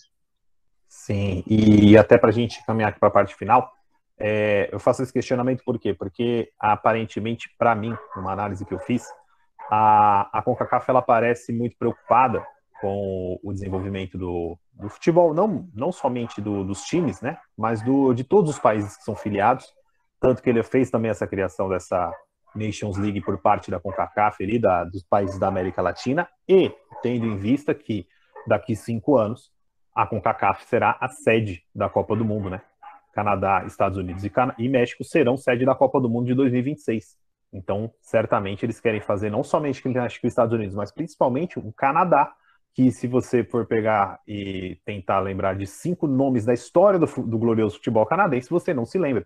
Sim, e até para a gente caminhar aqui para a parte final, é, eu faço esse questionamento por quê? Porque aparentemente, para mim, numa análise que eu fiz, a, a CONCACAF ela parece muito preocupada com o desenvolvimento do, do futebol, não, não somente do, dos times, né, mas do, de todos os países que são filiados, tanto que ele fez também essa criação dessa Nations League por parte da CONCACAF ali, da, dos países da América Latina, e tendo em vista que daqui cinco anos a CONCACAF será a sede da Copa do Mundo, né? Canadá, Estados Unidos e, e México serão sede da Copa do Mundo de 2026. Então, certamente eles querem fazer não somente que os Estados Unidos, mas principalmente o Canadá, que se você for pegar e tentar lembrar de cinco nomes da história do, do glorioso futebol canadense, você não se lembra.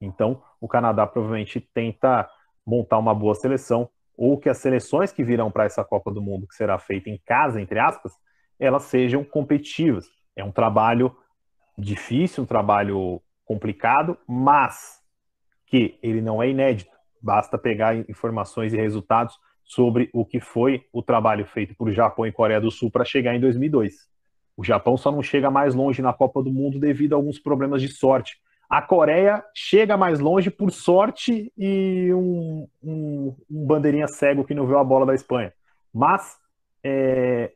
Então, o Canadá provavelmente tenta montar uma boa seleção, ou que as seleções que virão para essa Copa do Mundo, que será feita em casa, entre aspas, elas sejam competitivas. É um trabalho difícil, um trabalho complicado, mas que ele não é inédito. Basta pegar informações e resultados sobre o que foi o trabalho feito por Japão e Coreia do Sul para chegar em 2002. O Japão só não chega mais longe na Copa do Mundo devido a alguns problemas de sorte, a Coreia chega mais longe por sorte e um, um, um bandeirinha cego que não viu a bola da Espanha. Mas é,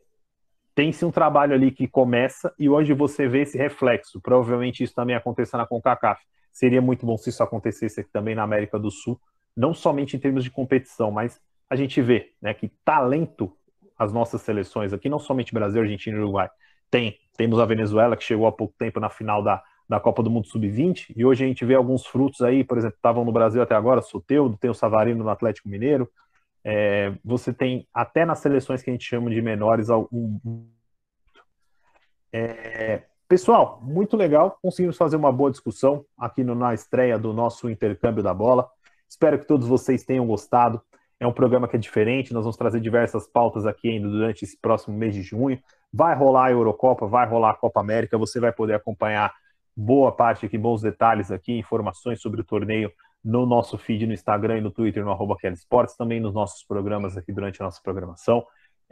tem-se um trabalho ali que começa e hoje você vê esse reflexo. Provavelmente isso também aconteça na CONCACAF. Seria muito bom se isso acontecesse aqui também na América do Sul, não somente em termos de competição, mas a gente vê né, que talento as nossas seleções aqui, não somente Brasil, Argentina e Uruguai, tem. Temos a Venezuela, que chegou há pouco tempo na final da, da Copa do Mundo Sub-20, e hoje a gente vê alguns frutos aí, por exemplo, estavam no Brasil até agora, Soteudo, tem o Savarino no Atlético Mineiro, é, você tem até nas seleções que a gente chama de menores algum é, Pessoal, muito legal. Conseguimos fazer uma boa discussão aqui no, na estreia do nosso intercâmbio da bola. Espero que todos vocês tenham gostado. É um programa que é diferente, nós vamos trazer diversas pautas aqui ainda durante esse próximo mês de junho. Vai rolar a Eurocopa, vai rolar a Copa América, você vai poder acompanhar boa parte aqui, bons detalhes aqui, informações sobre o torneio no nosso feed no Instagram e no Twitter, no arroba Sports, também nos nossos programas aqui durante a nossa programação.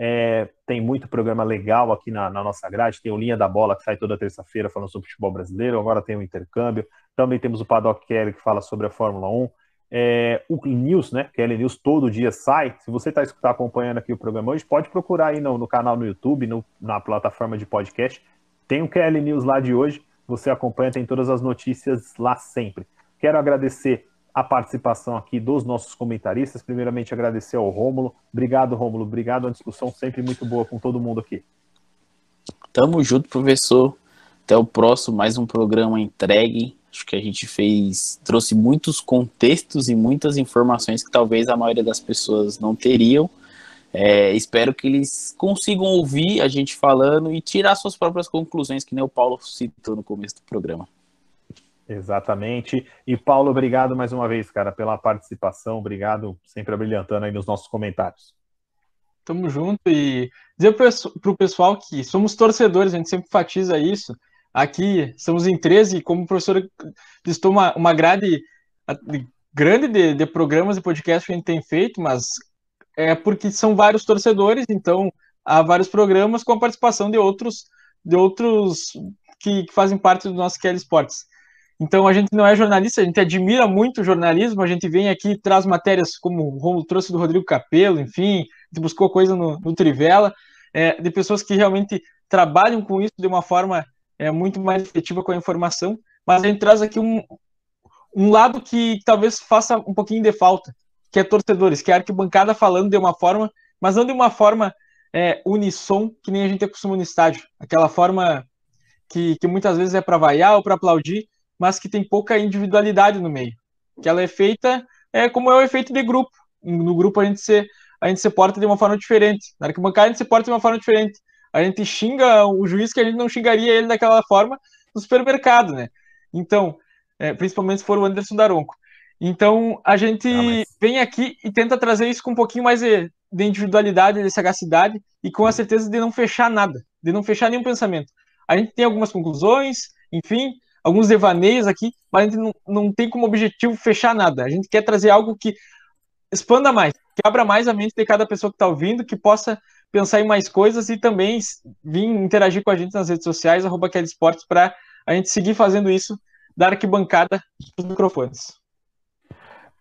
É, tem muito programa legal aqui na, na, nossa grade. Tem o Linha da Bola, que sai toda terça-feira falando sobre futebol brasileiro. Agora tem o intercâmbio. Também temos o Paddock Kelly, que fala sobre a Fórmula 1. É, o News, né? Kelly News todo dia sai. Se você está tá acompanhando aqui o programa hoje, pode procurar aí no, no canal no YouTube, no, na plataforma de podcast. Tem o Kelly News lá de hoje. Você acompanha, tem todas as notícias lá sempre. Quero agradecer a participação aqui dos nossos comentaristas. Primeiramente, agradecer ao Rômulo. Obrigado, Rômulo. Obrigado. A discussão sempre muito boa com todo mundo aqui. Tamo junto, professor. Até o próximo, mais um programa entregue. Acho que a gente fez, trouxe muitos contextos e muitas informações que talvez a maioria das pessoas não teriam. É, espero que eles consigam ouvir a gente falando e tirar suas próprias conclusões, que nem o Paulo citou no começo do programa. Exatamente. E Paulo, obrigado mais uma vez, cara, pela participação. Obrigado, sempre brilhantando aí nos nossos comentários. Tamo junto e dizer para o pessoal que somos torcedores, a gente sempre enfatiza isso. Aqui estamos em 13, como o professor listou uma, uma grade grande de, de programas e podcasts que a gente tem feito, mas é porque são vários torcedores, então há vários programas com a participação de outros de outros que, que fazem parte do nosso Kelly Sports. Então a gente não é jornalista, a gente admira muito o jornalismo, a gente vem aqui traz matérias como o Romulo trouxe do Rodrigo Capello, enfim, buscou coisa no, no Trivela, é, de pessoas que realmente trabalham com isso de uma forma é, muito mais efetiva com a informação, mas a gente traz aqui um, um lado que talvez faça um pouquinho de falta, que é torcedores, que é arquibancada falando de uma forma, mas não de uma forma é, unissom, que nem a gente acostuma no estádio, aquela forma que, que muitas vezes é para vaiar ou para aplaudir, mas que tem pouca individualidade no meio. Que ela é feita é como é o efeito de grupo. No grupo a gente se, a gente se porta de uma forma diferente. Na arquibancada a gente se porta de uma forma diferente. A gente xinga o juiz que a gente não xingaria ele daquela forma no supermercado, né? Então, é, principalmente se for o Anderson Daronco. Então, a gente ah, mas... vem aqui e tenta trazer isso com um pouquinho mais de, de individualidade, de sagacidade e com a certeza de não fechar nada, de não fechar nenhum pensamento. A gente tem algumas conclusões, enfim, alguns devaneios aqui, mas a gente não, não tem como objetivo fechar nada. A gente quer trazer algo que expanda mais, que abra mais a mente de cada pessoa que está ouvindo, que possa pensar em mais coisas e também vir interagir com a gente nas redes sociais, arroba Esportes, para a gente seguir fazendo isso da arquibancada dos microfones.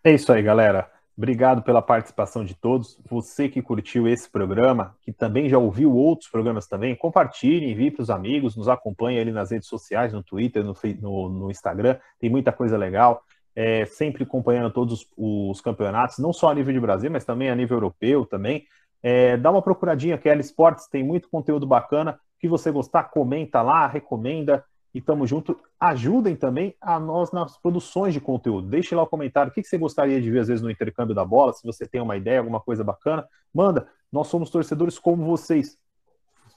É isso aí, galera. Obrigado pela participação de todos. Você que curtiu esse programa, que também já ouviu outros programas também, compartilhe, envie para os amigos, nos acompanhe ali nas redes sociais, no Twitter, no, no, no Instagram. Tem muita coisa legal. É, sempre acompanhando todos os, os, campeonatos, não só a nível de Brasil, mas também a nível europeu também. É, dá uma procuradinha, é L Sports, tem muito conteúdo bacana. que você gostar, comenta lá, recomenda e tamo junto. Ajudem também a nós nas produções de conteúdo. Deixe lá o comentário o que você gostaria de ver, às vezes, no intercâmbio da bola. Se você tem uma ideia, alguma coisa bacana, manda. Nós somos torcedores como vocês.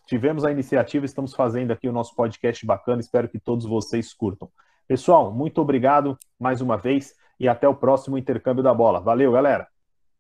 Tivemos a iniciativa, estamos fazendo aqui o nosso podcast bacana. Espero que todos vocês curtam. Pessoal, muito obrigado mais uma vez e até o próximo intercâmbio da bola. Valeu, galera!